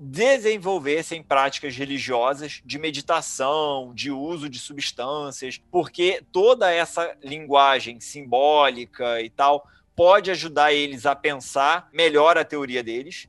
desenvolvessem práticas religiosas de meditação, de uso de substâncias, porque toda essa linguagem simbólica e tal pode ajudar eles a pensar melhor a teoria deles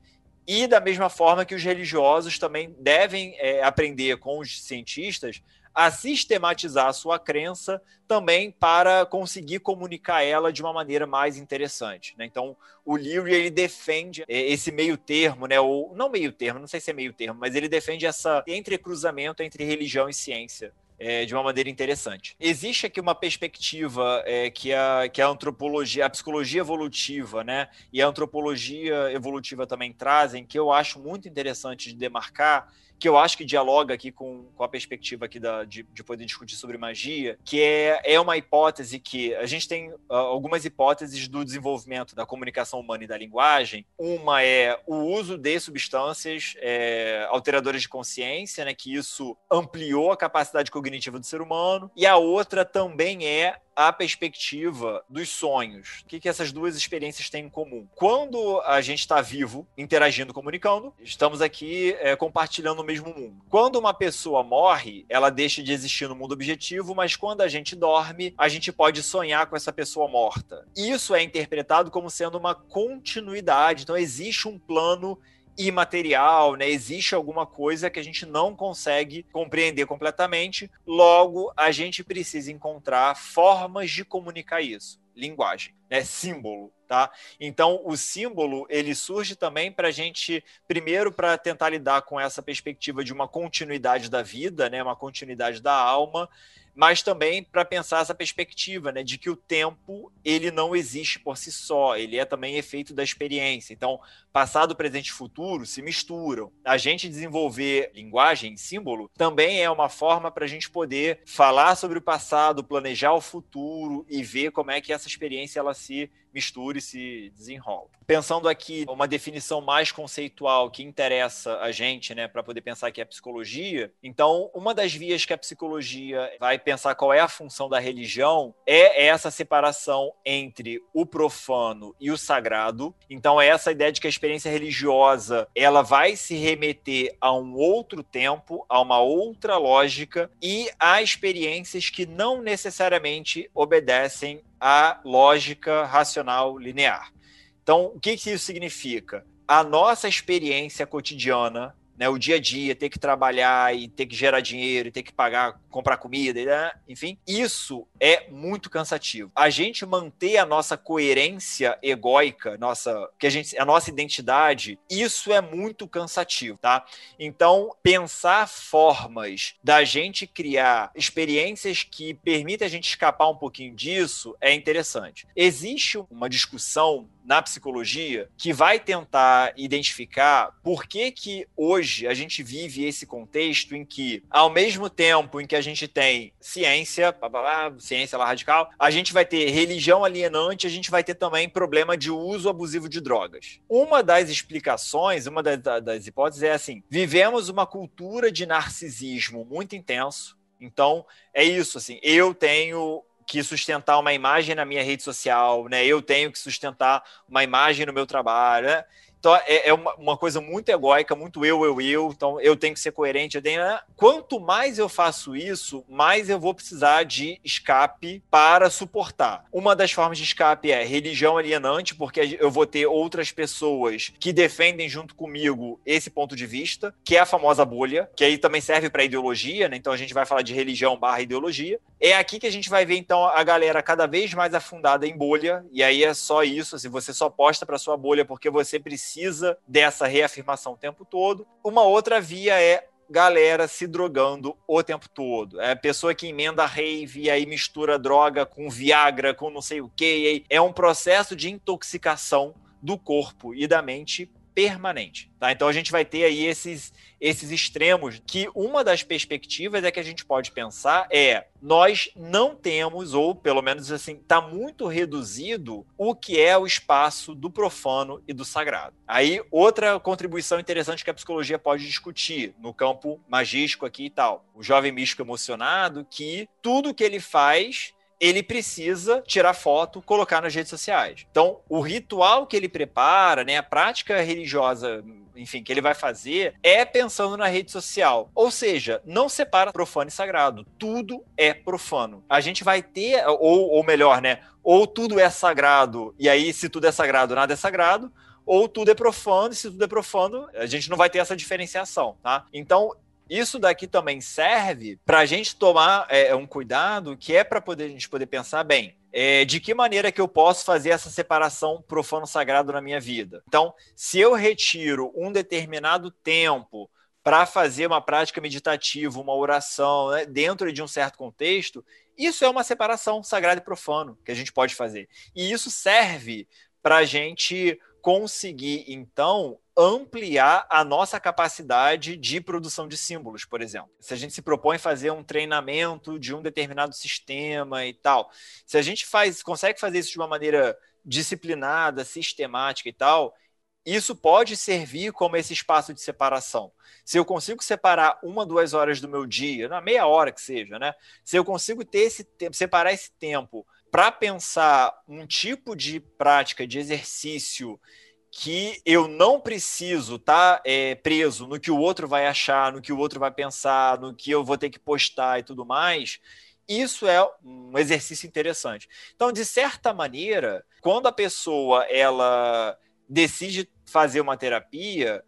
e da mesma forma que os religiosos também devem é, aprender com os cientistas a sistematizar a sua crença também para conseguir comunicar ela de uma maneira mais interessante. Né? Então, o Leary ele defende é, esse meio termo, né? ou não meio termo, não sei se é meio termo, mas ele defende essa entrecruzamento entre religião e ciência é, de uma maneira interessante. Existe aqui uma perspectiva é, que, a, que a antropologia, a psicologia evolutiva, né, e a antropologia evolutiva também trazem, que eu acho muito interessante de demarcar, que eu acho que dialoga aqui com, com a perspectiva aqui da, de, de poder discutir sobre magia, que é, é uma hipótese que a gente tem uh, algumas hipóteses do desenvolvimento da comunicação humana e da linguagem. Uma é o uso de substâncias é, alteradoras de consciência, né, que isso ampliou a capacidade cognitiva do ser humano, e a outra também é a perspectiva dos sonhos. O que, que essas duas experiências têm em comum? Quando a gente está vivo, interagindo, comunicando, estamos aqui é, compartilhando o mesmo mundo. Quando uma pessoa morre, ela deixa de existir no mundo objetivo, mas quando a gente dorme, a gente pode sonhar com essa pessoa morta. Isso é interpretado como sendo uma continuidade. Então, existe um plano imaterial, né? Existe alguma coisa que a gente não consegue compreender completamente, logo a gente precisa encontrar formas de comunicar isso. Linguagem, né? Símbolo, tá? Então o símbolo ele surge também para a gente primeiro para tentar lidar com essa perspectiva de uma continuidade da vida, né? Uma continuidade da alma mas também para pensar essa perspectiva, né, de que o tempo ele não existe por si só, ele é também efeito da experiência. Então, passado, presente e futuro se misturam. A gente desenvolver linguagem, símbolo, também é uma forma para a gente poder falar sobre o passado, planejar o futuro e ver como é que essa experiência ela se mistura e se desenrola. Pensando aqui uma definição mais conceitual que interessa a gente, né, para poder pensar que é psicologia. Então, uma das vias que a psicologia vai pensar qual é a função da religião é essa separação entre o profano e o sagrado. Então, é essa ideia de que a experiência religiosa ela vai se remeter a um outro tempo, a uma outra lógica e a experiências que não necessariamente obedecem à lógica racional linear. Então, o que, que isso significa? A nossa experiência cotidiana né, o dia a dia, ter que trabalhar e ter que gerar dinheiro, e ter que pagar, comprar comida, né, enfim, isso é muito cansativo. A gente manter a nossa coerência egóica, nossa, que a gente, a nossa identidade, isso é muito cansativo, tá? Então, pensar formas da gente criar experiências que permitem a gente escapar um pouquinho disso é interessante. Existe uma discussão na psicologia que vai tentar identificar por que que hoje a gente vive esse contexto em que, ao mesmo tempo em que a gente tem ciência, blá, blá, blá, ciência lá radical, a gente vai ter religião alienante, a gente vai ter também problema de uso abusivo de drogas. Uma das explicações, uma das, das hipóteses é assim: vivemos uma cultura de narcisismo muito intenso. Então, é isso, assim, eu tenho que sustentar uma imagem na minha rede social, né? Eu tenho que sustentar uma imagem no meu trabalho, né? Então é, é uma, uma, coisa muito egóica, muito eu, eu, eu. Então eu tenho que ser coerente. Eu tenho... Né? Quanto mais eu faço isso, mais eu vou precisar de escape para suportar. Uma das formas de escape é religião alienante, porque eu vou ter outras pessoas que defendem junto comigo esse ponto de vista, que é a famosa bolha, que aí também serve para ideologia, né? Então a gente vai falar de religião barra ideologia. É aqui que a gente vai ver então a galera cada vez mais afundada em bolha, e aí é só isso, assim, você só posta para sua bolha porque você precisa dessa reafirmação o tempo todo. Uma outra via é galera se drogando o tempo todo. É pessoa que emenda rave e aí mistura droga com Viagra, com não sei o que. É um processo de intoxicação do corpo e da mente permanente. Tá? Então a gente vai ter aí esses, esses extremos que uma das perspectivas é que a gente pode pensar é nós não temos, ou pelo menos assim, está muito reduzido o que é o espaço do profano e do sagrado. Aí, outra contribuição interessante que a psicologia pode discutir no campo magístico aqui e tal. O jovem místico emocionado, que tudo que ele faz ele precisa tirar foto, colocar nas redes sociais. Então, o ritual que ele prepara, né, a prática religiosa, enfim, que ele vai fazer é pensando na rede social. Ou seja, não separa profano e sagrado. Tudo é profano. A gente vai ter, ou, ou melhor, né, ou tudo é sagrado, e aí se tudo é sagrado, nada é sagrado, ou tudo é profano, e se tudo é profano, a gente não vai ter essa diferenciação, tá? Então, isso daqui também serve para a gente tomar é, um cuidado que é para poder a gente poder pensar bem. É, de que maneira que eu posso fazer essa separação profano-sagrado na minha vida? Então, se eu retiro um determinado tempo para fazer uma prática meditativa, uma oração, né, dentro de um certo contexto, isso é uma separação sagrado e profano que a gente pode fazer. E isso serve para a gente conseguir, então, ampliar a nossa capacidade de produção de símbolos, por exemplo. Se a gente se propõe fazer um treinamento de um determinado sistema e tal, se a gente faz, consegue fazer isso de uma maneira disciplinada, sistemática e tal, isso pode servir como esse espaço de separação. Se eu consigo separar uma, duas horas do meu dia, na meia hora que seja, né? Se eu consigo ter esse tempo, separar esse tempo para pensar um tipo de prática, de exercício que eu não preciso estar tá, é, preso no que o outro vai achar, no que o outro vai pensar, no que eu vou ter que postar e tudo mais, isso é um exercício interessante. Então, de certa maneira, quando a pessoa ela decide fazer uma terapia,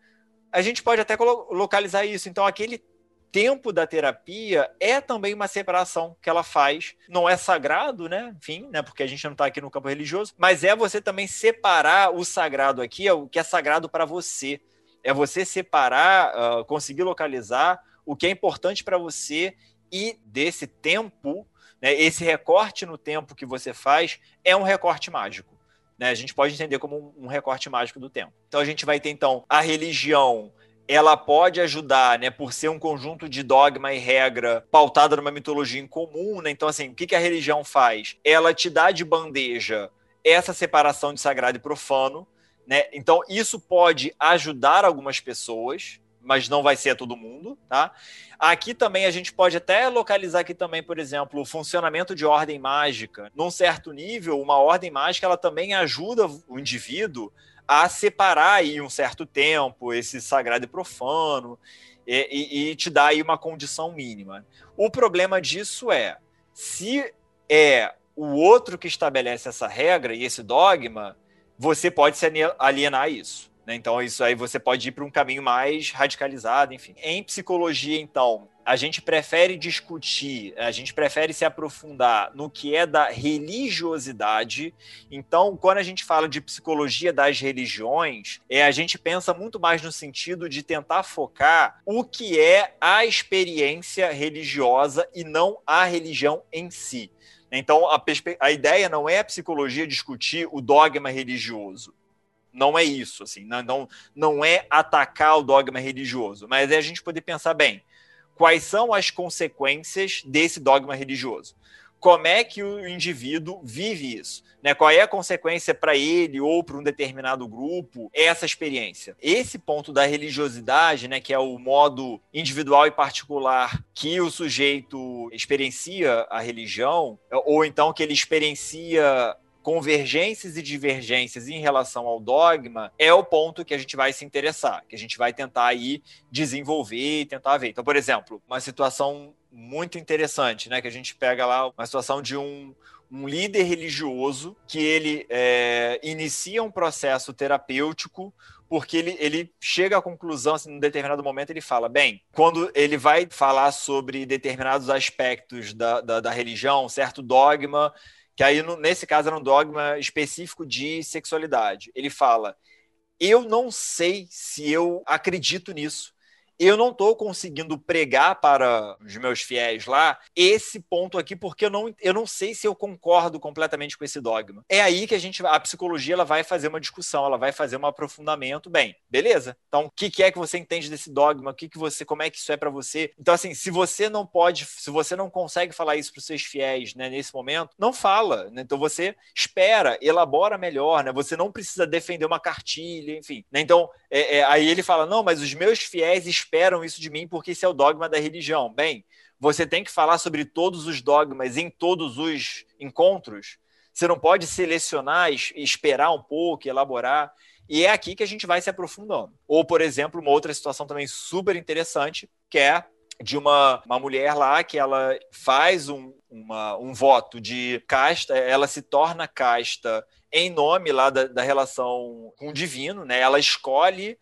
a gente pode até localizar isso. Então, aquele tempo da terapia é também uma separação que ela faz. Não é sagrado, né? Enfim, né? Porque a gente não está aqui no campo religioso, mas é você também separar o sagrado aqui, é o que é sagrado para você. É você separar, uh, conseguir localizar o que é importante para você e desse tempo, né, esse recorte no tempo que você faz é um recorte mágico. Né? A gente pode entender como um recorte mágico do tempo. Então a gente vai ter então a religião ela pode ajudar, né, por ser um conjunto de dogma e regra pautada numa mitologia em comum, né? Então, assim, o que, que a religião faz? Ela te dá de bandeja essa separação de sagrado e profano, né? Então, isso pode ajudar algumas pessoas, mas não vai ser a todo mundo, tá? Aqui também a gente pode até localizar aqui também, por exemplo, o funcionamento de ordem mágica. Num certo nível, uma ordem mágica ela também ajuda o indivíduo a separar aí um certo tempo esse sagrado e profano e, e, e te dar aí uma condição mínima. O problema disso é se é o outro que estabelece essa regra e esse dogma, você pode se alienar isso. Né? Então, isso aí você pode ir para um caminho mais radicalizado, enfim. Em psicologia, então, a gente prefere discutir, a gente prefere se aprofundar no que é da religiosidade. Então, quando a gente fala de psicologia das religiões, é a gente pensa muito mais no sentido de tentar focar o que é a experiência religiosa e não a religião em si. Então, a, a ideia não é a psicologia discutir o dogma religioso não é isso, assim, não, não, é atacar o dogma religioso, mas é a gente poder pensar bem, quais são as consequências desse dogma religioso? Como é que o indivíduo vive isso? Né? Qual é a consequência para ele ou para um determinado grupo essa experiência? Esse ponto da religiosidade, né, que é o modo individual e particular que o sujeito experiencia a religião, ou então que ele experiencia convergências e divergências em relação ao dogma é o ponto que a gente vai se interessar, que a gente vai tentar aí desenvolver e tentar ver. Então, por exemplo, uma situação muito interessante, né, que a gente pega lá uma situação de um, um líder religioso que ele é, inicia um processo terapêutico porque ele, ele chega à conclusão, assim, determinado momento, ele fala: bem, quando ele vai falar sobre determinados aspectos da, da, da religião, certo dogma, que aí nesse caso era um dogma específico de sexualidade, ele fala: eu não sei se eu acredito nisso eu não estou conseguindo pregar para os meus fiéis lá esse ponto aqui, porque eu não, eu não sei se eu concordo completamente com esse dogma. É aí que a gente, a psicologia, ela vai fazer uma discussão, ela vai fazer um aprofundamento. Bem, beleza? Então, o que, que é que você entende desse dogma? O que, que você, como é que isso é para você? Então, assim, se você não pode, se você não consegue falar isso para os seus fiéis, né, nesse momento, não fala. Né? Então, você espera, elabora melhor, né? Você não precisa defender uma cartilha, enfim. Né? Então, é, é, aí ele fala, não, mas os meus fiéis esperam isso de mim porque esse é o dogma da religião. Bem, você tem que falar sobre todos os dogmas em todos os encontros. Você não pode selecionar, esperar um pouco, elaborar. E é aqui que a gente vai se aprofundando. Ou, por exemplo, uma outra situação também super interessante, que é de uma, uma mulher lá que ela faz um, uma, um voto de casta, ela se torna casta em nome lá da, da relação com o divino, né? Ela escolhe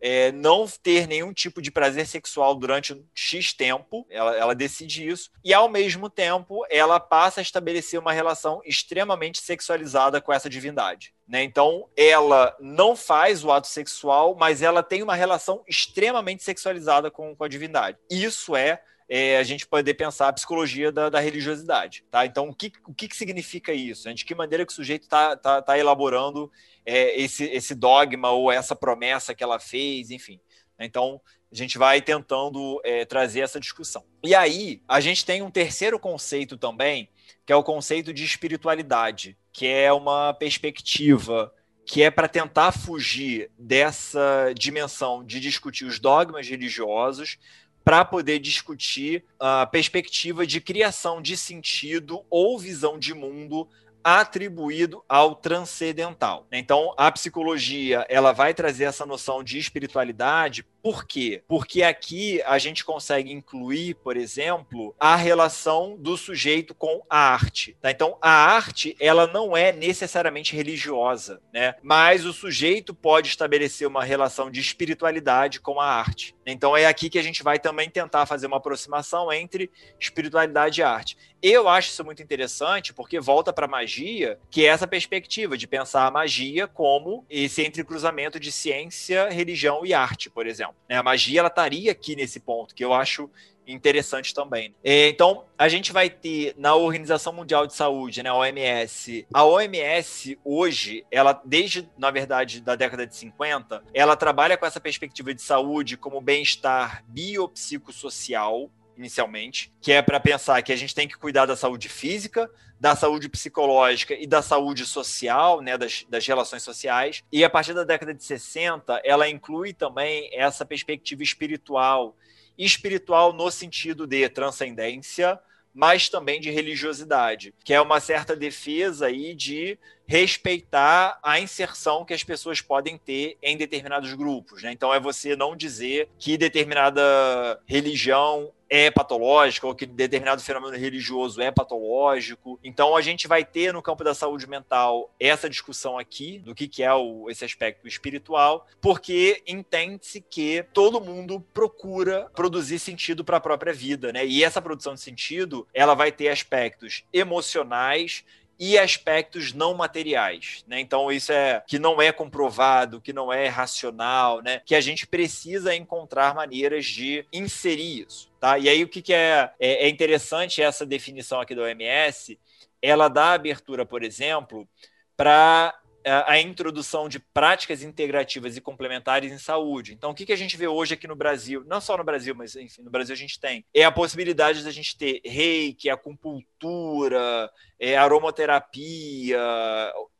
é, não ter nenhum tipo de prazer sexual durante X tempo, ela, ela, decide isso, e ao mesmo tempo ela passa a estabelecer uma relação extremamente sexualizada com essa divindade. Né? Então ela não faz o ato sexual, mas ela tem uma relação extremamente sexualizada com, com a divindade. Isso é é, a gente poder pensar a psicologia da, da religiosidade. Tá? Então, o que, o que, que significa isso? De que maneira que o sujeito está tá, tá elaborando é, esse, esse dogma ou essa promessa que ela fez, enfim. Então, a gente vai tentando é, trazer essa discussão. E aí, a gente tem um terceiro conceito também, que é o conceito de espiritualidade, que é uma perspectiva que é para tentar fugir dessa dimensão de discutir os dogmas religiosos, para poder discutir a perspectiva de criação de sentido ou visão de mundo atribuído ao transcendental. Então, a psicologia ela vai trazer essa noção de espiritualidade por quê? Porque aqui a gente consegue incluir, por exemplo, a relação do sujeito com a arte. Tá? Então, a arte ela não é necessariamente religiosa, né? mas o sujeito pode estabelecer uma relação de espiritualidade com a arte. Então, é aqui que a gente vai também tentar fazer uma aproximação entre espiritualidade e arte. Eu acho isso muito interessante porque volta para a magia, que é essa perspectiva de pensar a magia como esse entrecruzamento de ciência, religião e arte, por exemplo. Né? A magia ela estaria aqui nesse ponto, que eu acho interessante também. É, então, a gente vai ter na Organização Mundial de Saúde, né, a OMS. A OMS hoje, ela desde, na verdade, da década de 50, ela trabalha com essa perspectiva de saúde como bem-estar biopsicossocial, inicialmente, que é para pensar que a gente tem que cuidar da saúde física, da saúde psicológica e da saúde social, né, das, das relações sociais. E a partir da década de 60, ela inclui também essa perspectiva espiritual. Espiritual no sentido de transcendência, mas também de religiosidade, que é uma certa defesa aí de respeitar a inserção que as pessoas podem ter em determinados grupos. Né? Então, é você não dizer que determinada religião é patológica ou que determinado fenômeno religioso é patológico. Então a gente vai ter no campo da saúde mental essa discussão aqui do que, que é o, esse aspecto espiritual, porque entende-se que todo mundo procura produzir sentido para a própria vida, né? E essa produção de sentido, ela vai ter aspectos emocionais, e aspectos não materiais, né? Então isso é que não é comprovado, que não é racional, né? Que a gente precisa encontrar maneiras de inserir isso, tá? E aí o que, que é, é, é interessante essa definição aqui da OMS, ela dá abertura, por exemplo, para a introdução de práticas integrativas e complementares em saúde. Então, o que, que a gente vê hoje aqui no Brasil, não só no Brasil, mas enfim, no Brasil a gente tem, é a possibilidade de a gente ter reiki, acupuntura, é, aromaterapia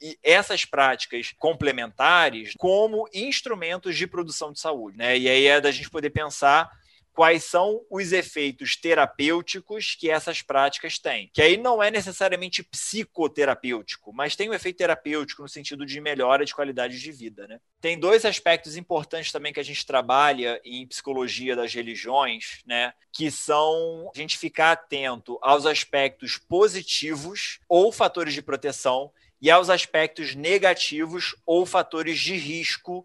e essas práticas complementares como instrumentos de produção de saúde. Né? E aí é da gente poder pensar quais são os efeitos terapêuticos que essas práticas têm. Que aí não é necessariamente psicoterapêutico, mas tem um efeito terapêutico no sentido de melhora de qualidade de vida. Né? Tem dois aspectos importantes também que a gente trabalha em psicologia das religiões, né? que são a gente ficar atento aos aspectos positivos ou fatores de proteção e aos aspectos negativos ou fatores de risco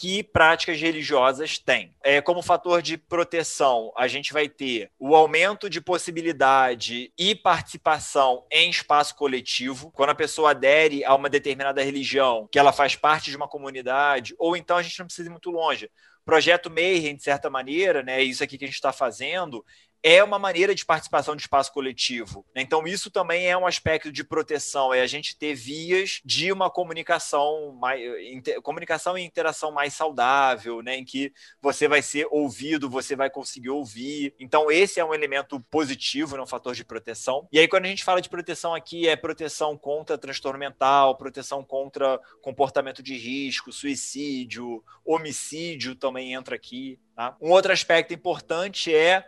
que práticas religiosas têm. É, como fator de proteção, a gente vai ter o aumento de possibilidade e participação em espaço coletivo. Quando a pessoa adere a uma determinada religião, que ela faz parte de uma comunidade, ou então a gente não precisa ir muito longe. Projeto Mayhem, de certa maneira, né, isso aqui que a gente está fazendo, é uma maneira de participação de espaço coletivo. Né? Então, isso também é um aspecto de proteção, é a gente ter vias de uma comunicação, mais, inter, comunicação e interação mais saudável, né? em que você vai ser ouvido, você vai conseguir ouvir. Então, esse é um elemento positivo, né? um fator de proteção. E aí, quando a gente fala de proteção aqui, é proteção contra transtorno mental, proteção contra comportamento de risco, suicídio, homicídio também entra aqui. Tá? Um outro aspecto importante é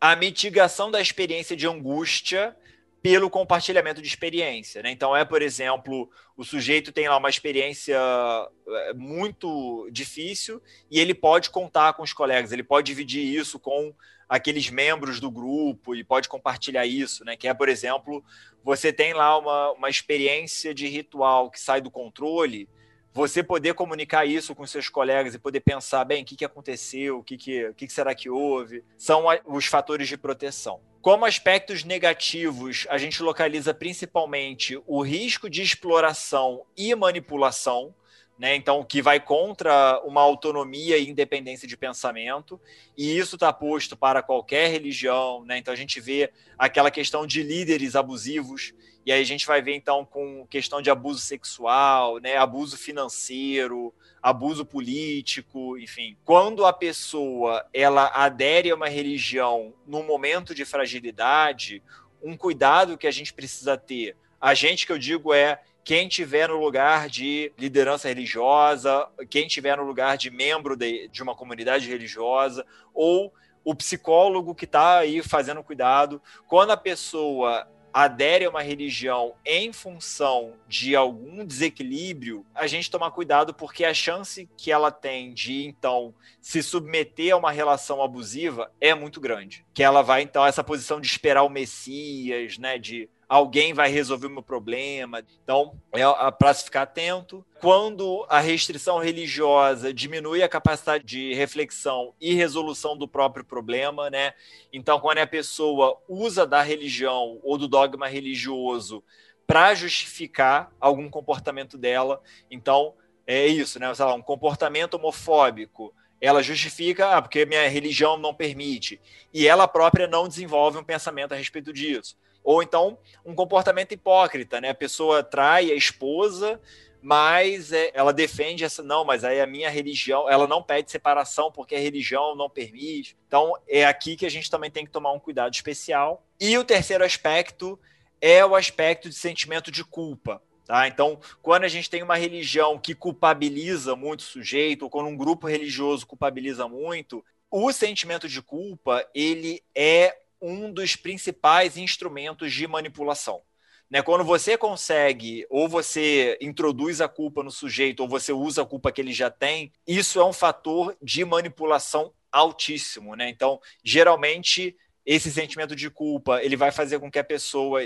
a mitigação da experiência de angústia pelo compartilhamento de experiência. Né? Então, é, por exemplo, o sujeito tem lá uma experiência é, muito difícil e ele pode contar com os colegas, ele pode dividir isso com aqueles membros do grupo e pode compartilhar isso, né? Que é, por exemplo, você tem lá uma, uma experiência de ritual que sai do controle você poder comunicar isso com seus colegas e poder pensar, bem, o que, que aconteceu, o que, que, que, que será que houve, são os fatores de proteção. Como aspectos negativos, a gente localiza principalmente o risco de exploração e manipulação, né? Então, que vai contra uma autonomia e independência de pensamento, e isso está posto para qualquer religião, né? Então a gente vê aquela questão de líderes abusivos e aí a gente vai ver então com questão de abuso sexual, né, abuso financeiro, abuso político, enfim. Quando a pessoa ela adere a uma religião num momento de fragilidade, um cuidado que a gente precisa ter, a gente que eu digo é quem tiver no lugar de liderança religiosa, quem tiver no lugar de membro de, de uma comunidade religiosa, ou o psicólogo que está aí fazendo cuidado, quando a pessoa adere a uma religião em função de algum desequilíbrio, a gente tomar cuidado porque a chance que ela tem de então se submeter a uma relação abusiva é muito grande. Que ela vai então essa posição de esperar o Messias, né, de alguém vai resolver o meu problema. Então, é para se ficar atento. Quando a restrição religiosa diminui a capacidade de reflexão e resolução do próprio problema, né? Então, quando a pessoa usa da religião ou do dogma religioso para justificar algum comportamento dela, então é isso, né? Sei lá, um comportamento homofóbico ela justifica ah, porque minha religião não permite e ela própria não desenvolve um pensamento a respeito disso. Ou então um comportamento hipócrita, né? A pessoa trai a esposa, mas é, ela defende essa não, mas aí a minha religião, ela não pede separação porque a religião não permite. Então é aqui que a gente também tem que tomar um cuidado especial. E o terceiro aspecto é o aspecto de sentimento de culpa. Tá? Então, quando a gente tem uma religião que culpabiliza muito o sujeito, ou quando um grupo religioso culpabiliza muito, o sentimento de culpa ele é um dos principais instrumentos de manipulação. Né? Quando você consegue, ou você introduz a culpa no sujeito, ou você usa a culpa que ele já tem, isso é um fator de manipulação altíssimo. Né? Então, geralmente, esse sentimento de culpa ele vai fazer com que a pessoa,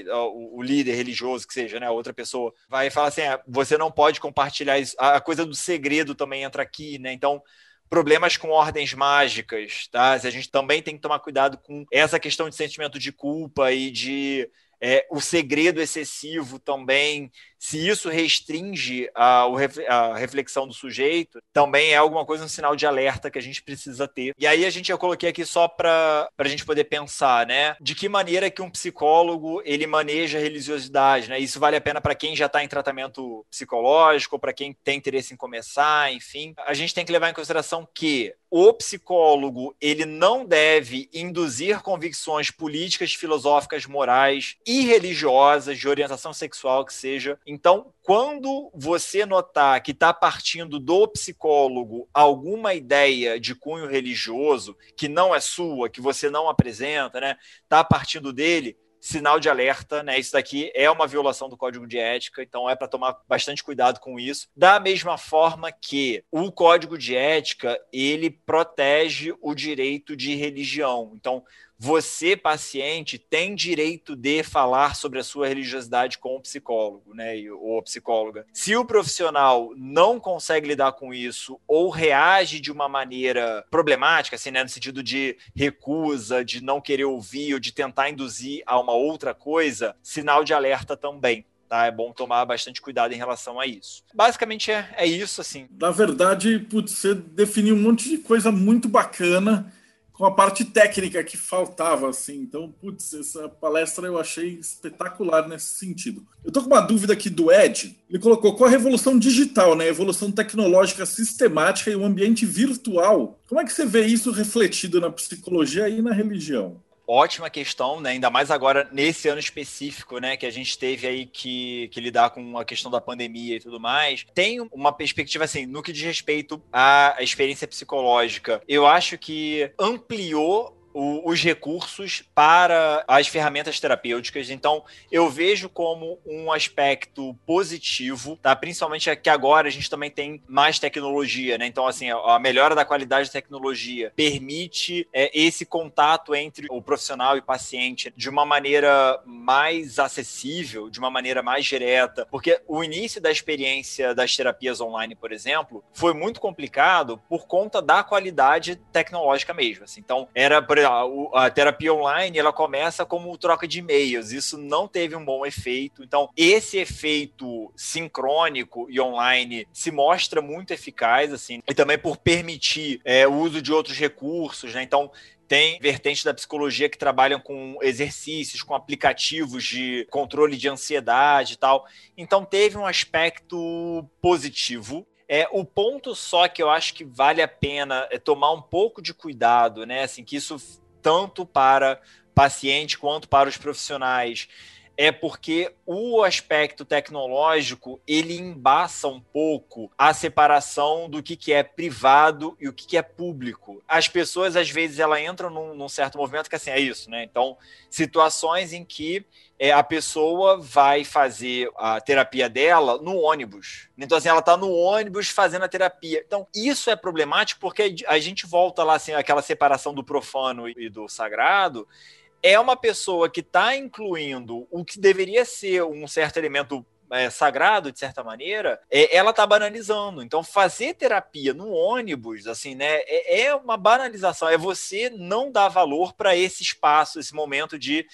o, líder religioso que seja, né, outra pessoa, vai falar assim: ah, você não pode compartilhar isso. A coisa do segredo também entra aqui, né? Então, problemas com ordens mágicas, tá? A gente também tem que tomar cuidado com essa questão de sentimento de culpa e de é, o segredo excessivo também, se isso restringe a, a, reflexão do sujeito, também é alguma coisa, um sinal de alerta que a gente precisa ter. E aí a gente eu coloquei aqui só para a gente poder pensar, né? De que maneira que um psicólogo ele maneja a religiosidade, né? Isso vale a pena para quem já está em tratamento psicológico, para quem tem interesse em começar, enfim. A gente tem que levar em consideração que o psicólogo ele não deve induzir convicções políticas, filosóficas, morais e irreligiosas, de orientação sexual que seja. Então, quando você notar que está partindo do psicólogo alguma ideia de cunho religioso que não é sua, que você não apresenta, né? Está partindo dele, sinal de alerta, né? Isso daqui é uma violação do código de ética, então é para tomar bastante cuidado com isso. Da mesma forma que o código de ética, ele protege o direito de religião. Então, você, paciente, tem direito de falar sobre a sua religiosidade com o psicólogo, né, ou a psicóloga. Se o profissional não consegue lidar com isso ou reage de uma maneira problemática, assim, né, no sentido de recusa, de não querer ouvir ou de tentar induzir a uma outra coisa, sinal de alerta também. Tá? É bom tomar bastante cuidado em relação a isso. Basicamente é, é isso, assim. Na verdade, putz, você definiu um monte de coisa muito bacana com a parte técnica que faltava, assim. Então, putz, essa palestra eu achei espetacular nesse sentido. Eu tô com uma dúvida aqui do Ed. Ele colocou com a revolução digital, né, evolução tecnológica sistemática e o ambiente virtual. Como é que você vê isso refletido na psicologia e na religião? Ótima questão, né? Ainda mais agora nesse ano específico, né? Que a gente teve aí que, que lidar com a questão da pandemia e tudo mais. Tem uma perspectiva assim, no que diz respeito à experiência psicológica. Eu acho que ampliou o, os recursos para as ferramentas terapêuticas. Então, eu vejo como um aspecto positivo, tá? Principalmente que agora a gente também tem mais tecnologia, né? Então, assim, a melhora da qualidade da tecnologia permite é, esse contato entre o profissional e o paciente de uma maneira mais acessível, de uma maneira mais direta, porque o início da experiência das terapias online, por exemplo, foi muito complicado por conta da qualidade tecnológica mesmo. Assim. Então, era, por a, a terapia online ela começa como troca de e-mails. Isso não teve um bom efeito. Então, esse efeito sincrônico e online se mostra muito eficaz, assim, e também por permitir é, o uso de outros recursos, né? Então, tem vertentes da psicologia que trabalham com exercícios, com aplicativos de controle de ansiedade e tal. Então, teve um aspecto positivo é, o ponto só que eu acho que vale a pena é tomar um pouco de cuidado, né? Assim, que isso tanto para paciente quanto para os profissionais é porque o aspecto tecnológico ele embaça um pouco a separação do que, que é privado e o que, que é público. As pessoas, às vezes, ela entram num, num certo movimento que assim, é isso, né? Então, situações em que é, a pessoa vai fazer a terapia dela no ônibus. Então, assim, ela está no ônibus fazendo a terapia. Então, isso é problemático porque a gente volta lá, assim, aquela separação do profano e do sagrado, é uma pessoa que está incluindo o que deveria ser um certo elemento é, sagrado, de certa maneira, é, ela está banalizando. Então, fazer terapia no ônibus, assim, né, é, é uma banalização. É você não dar valor para esse espaço, esse momento de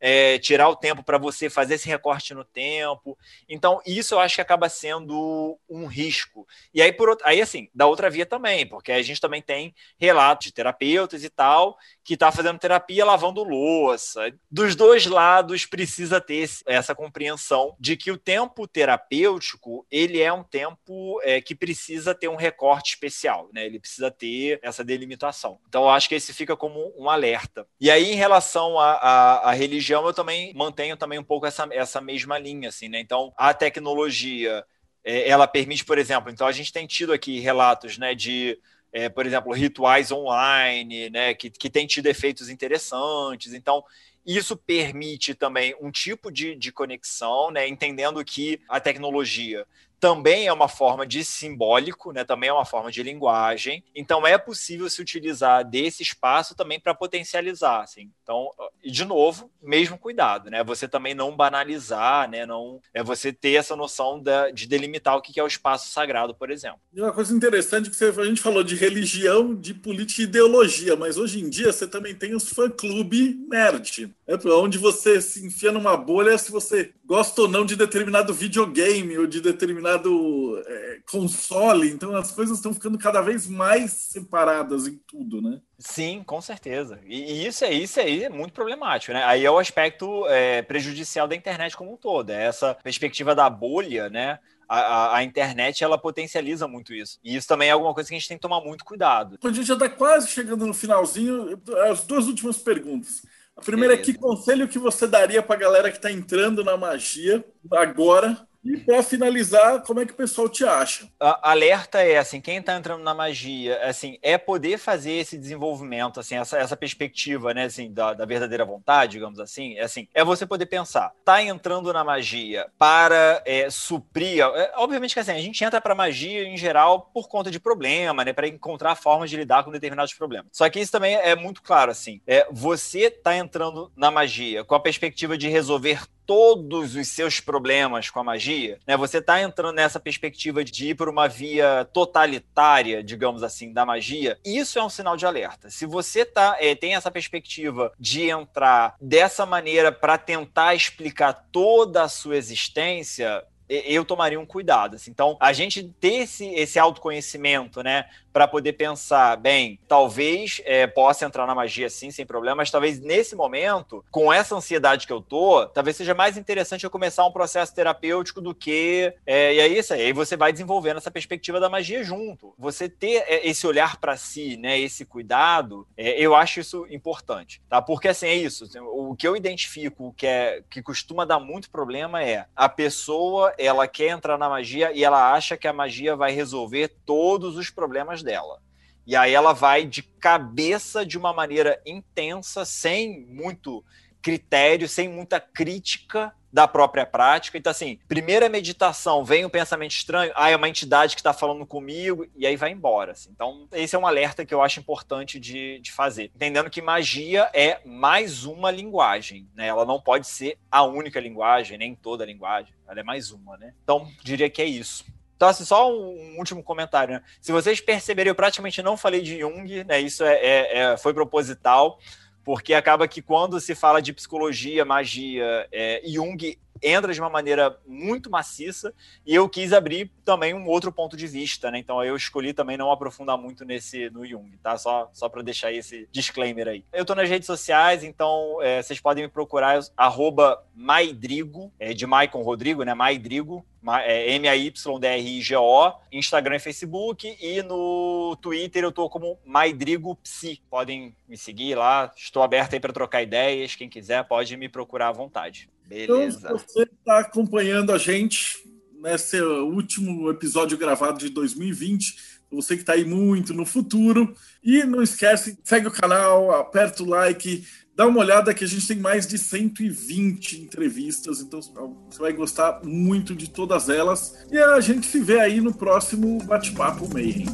é, tirar o tempo para você fazer esse recorte no tempo. Então, isso eu acho que acaba sendo um risco. E aí, por aí assim, da outra via também, porque a gente também tem relatos de terapeutas e tal, que está fazendo terapia lavando louça. Dos dois lados precisa ter essa compreensão de que o tempo terapêutico ele é um tempo é, que precisa ter um recorte especial, né? Ele precisa ter essa delimitação. Então, eu acho que esse fica como um alerta. E aí, em relação à religião religião, eu também mantenho também um pouco essa, essa mesma linha, assim, né? Então, a tecnologia, é, ela permite, por exemplo, então a gente tem tido aqui relatos, né, de é, por exemplo, rituais online, né, que, que tem tido efeitos interessantes. Então, isso permite também um tipo de, de conexão, né, entendendo que a tecnologia também é uma forma de simbólico, né? também é uma forma de linguagem. Então é possível se utilizar desse espaço também para potencializar. Assim. Então, e de novo, mesmo cuidado, né? Você também não banalizar, né? Não é você ter essa noção da, de delimitar o que é o espaço sagrado, por exemplo. E uma coisa interessante que você, a gente falou de religião, de política e ideologia, mas hoje em dia você também tem os fã-clube nerd, né? onde você se enfia numa bolha se você gosta ou não de determinado videogame ou de determinado é, console. Então as coisas estão ficando cada vez mais separadas em tudo, né? Sim, com certeza. E, e isso, é, isso aí é muito problemático, né? Aí é o aspecto é, prejudicial da internet como um todo. É essa perspectiva da bolha, né? A, a, a, internet ela potencializa muito isso. E isso também é alguma coisa que a gente tem que tomar muito cuidado. A gente já está quase chegando no finalzinho. As duas últimas perguntas. A primeira Beleza. é que conselho que você daria para a galera que está entrando na magia agora e para finalizar, como é que o pessoal te acha? A alerta é assim, quem está entrando na magia, assim, é poder fazer esse desenvolvimento, assim, essa, essa perspectiva, né, assim, da, da verdadeira vontade, digamos assim, é assim, é você poder pensar, tá entrando na magia para é, suprir, é, obviamente que assim, a gente entra para magia em geral por conta de problema, né, para encontrar formas de lidar com determinados problemas. Só que isso também é muito claro, assim, é você tá entrando na magia com a perspectiva de resolver todos os seus problemas com a magia, né? Você está entrando nessa perspectiva de ir por uma via totalitária, digamos assim, da magia. Isso é um sinal de alerta. Se você tá, é, tem essa perspectiva de entrar dessa maneira para tentar explicar toda a sua existência, eu tomaria um cuidado. Assim. Então, a gente ter esse, esse autoconhecimento, né, para poder pensar, bem, talvez é, possa entrar na magia sim, sem problema, mas talvez nesse momento, com essa ansiedade que eu tô, talvez seja mais interessante eu começar um processo terapêutico do que. É, e é isso aí, você vai desenvolvendo essa perspectiva da magia junto. Você ter é, esse olhar para si, né, esse cuidado, é, eu acho isso importante, tá? Porque assim, é isso. Assim, o que eu identifico que, é, que costuma dar muito problema é a pessoa, ela quer entrar na magia e ela acha que a magia vai resolver todos os problemas dela. E aí ela vai de cabeça de uma maneira intensa, sem muito critério, sem muita crítica da própria prática. Então, assim, primeira meditação, vem um pensamento estranho, ah, é uma entidade que está falando comigo, e aí vai embora. Assim. Então, esse é um alerta que eu acho importante de, de fazer. Entendendo que magia é mais uma linguagem, né? Ela não pode ser a única linguagem, nem toda linguagem. Ela é mais uma, né? Então, diria que é isso. Então, assim, só um último comentário. Né? Se vocês perceberem, eu praticamente não falei de Jung, né? Isso é, é, é foi proposital, porque acaba que quando se fala de psicologia, magia, é, Jung entra de uma maneira muito maciça e eu quis abrir também um outro ponto de vista, né? Então eu escolhi também não aprofundar muito nesse no Jung, tá? Só, só para deixar esse disclaimer aí. Eu tô nas redes sociais, então é, vocês podem me procurar arroba Maidrigo, é, de Maicon Rodrigo, né? Maidrigo, é, M-A-Y-D-R-I-G-O, Instagram e Facebook, e no Twitter eu tô como Maidrigo Psi. Podem me seguir lá, estou aberto aí para trocar ideias, quem quiser pode me procurar à vontade. Beleza. Então, você está acompanhando a gente nesse último episódio gravado de 2020, você que está aí muito no futuro. E não esquece, segue o canal, aperta o like, dá uma olhada que a gente tem mais de 120 entrevistas, então você vai gostar muito de todas elas. E a gente se vê aí no próximo Bate-Papo Mayhem.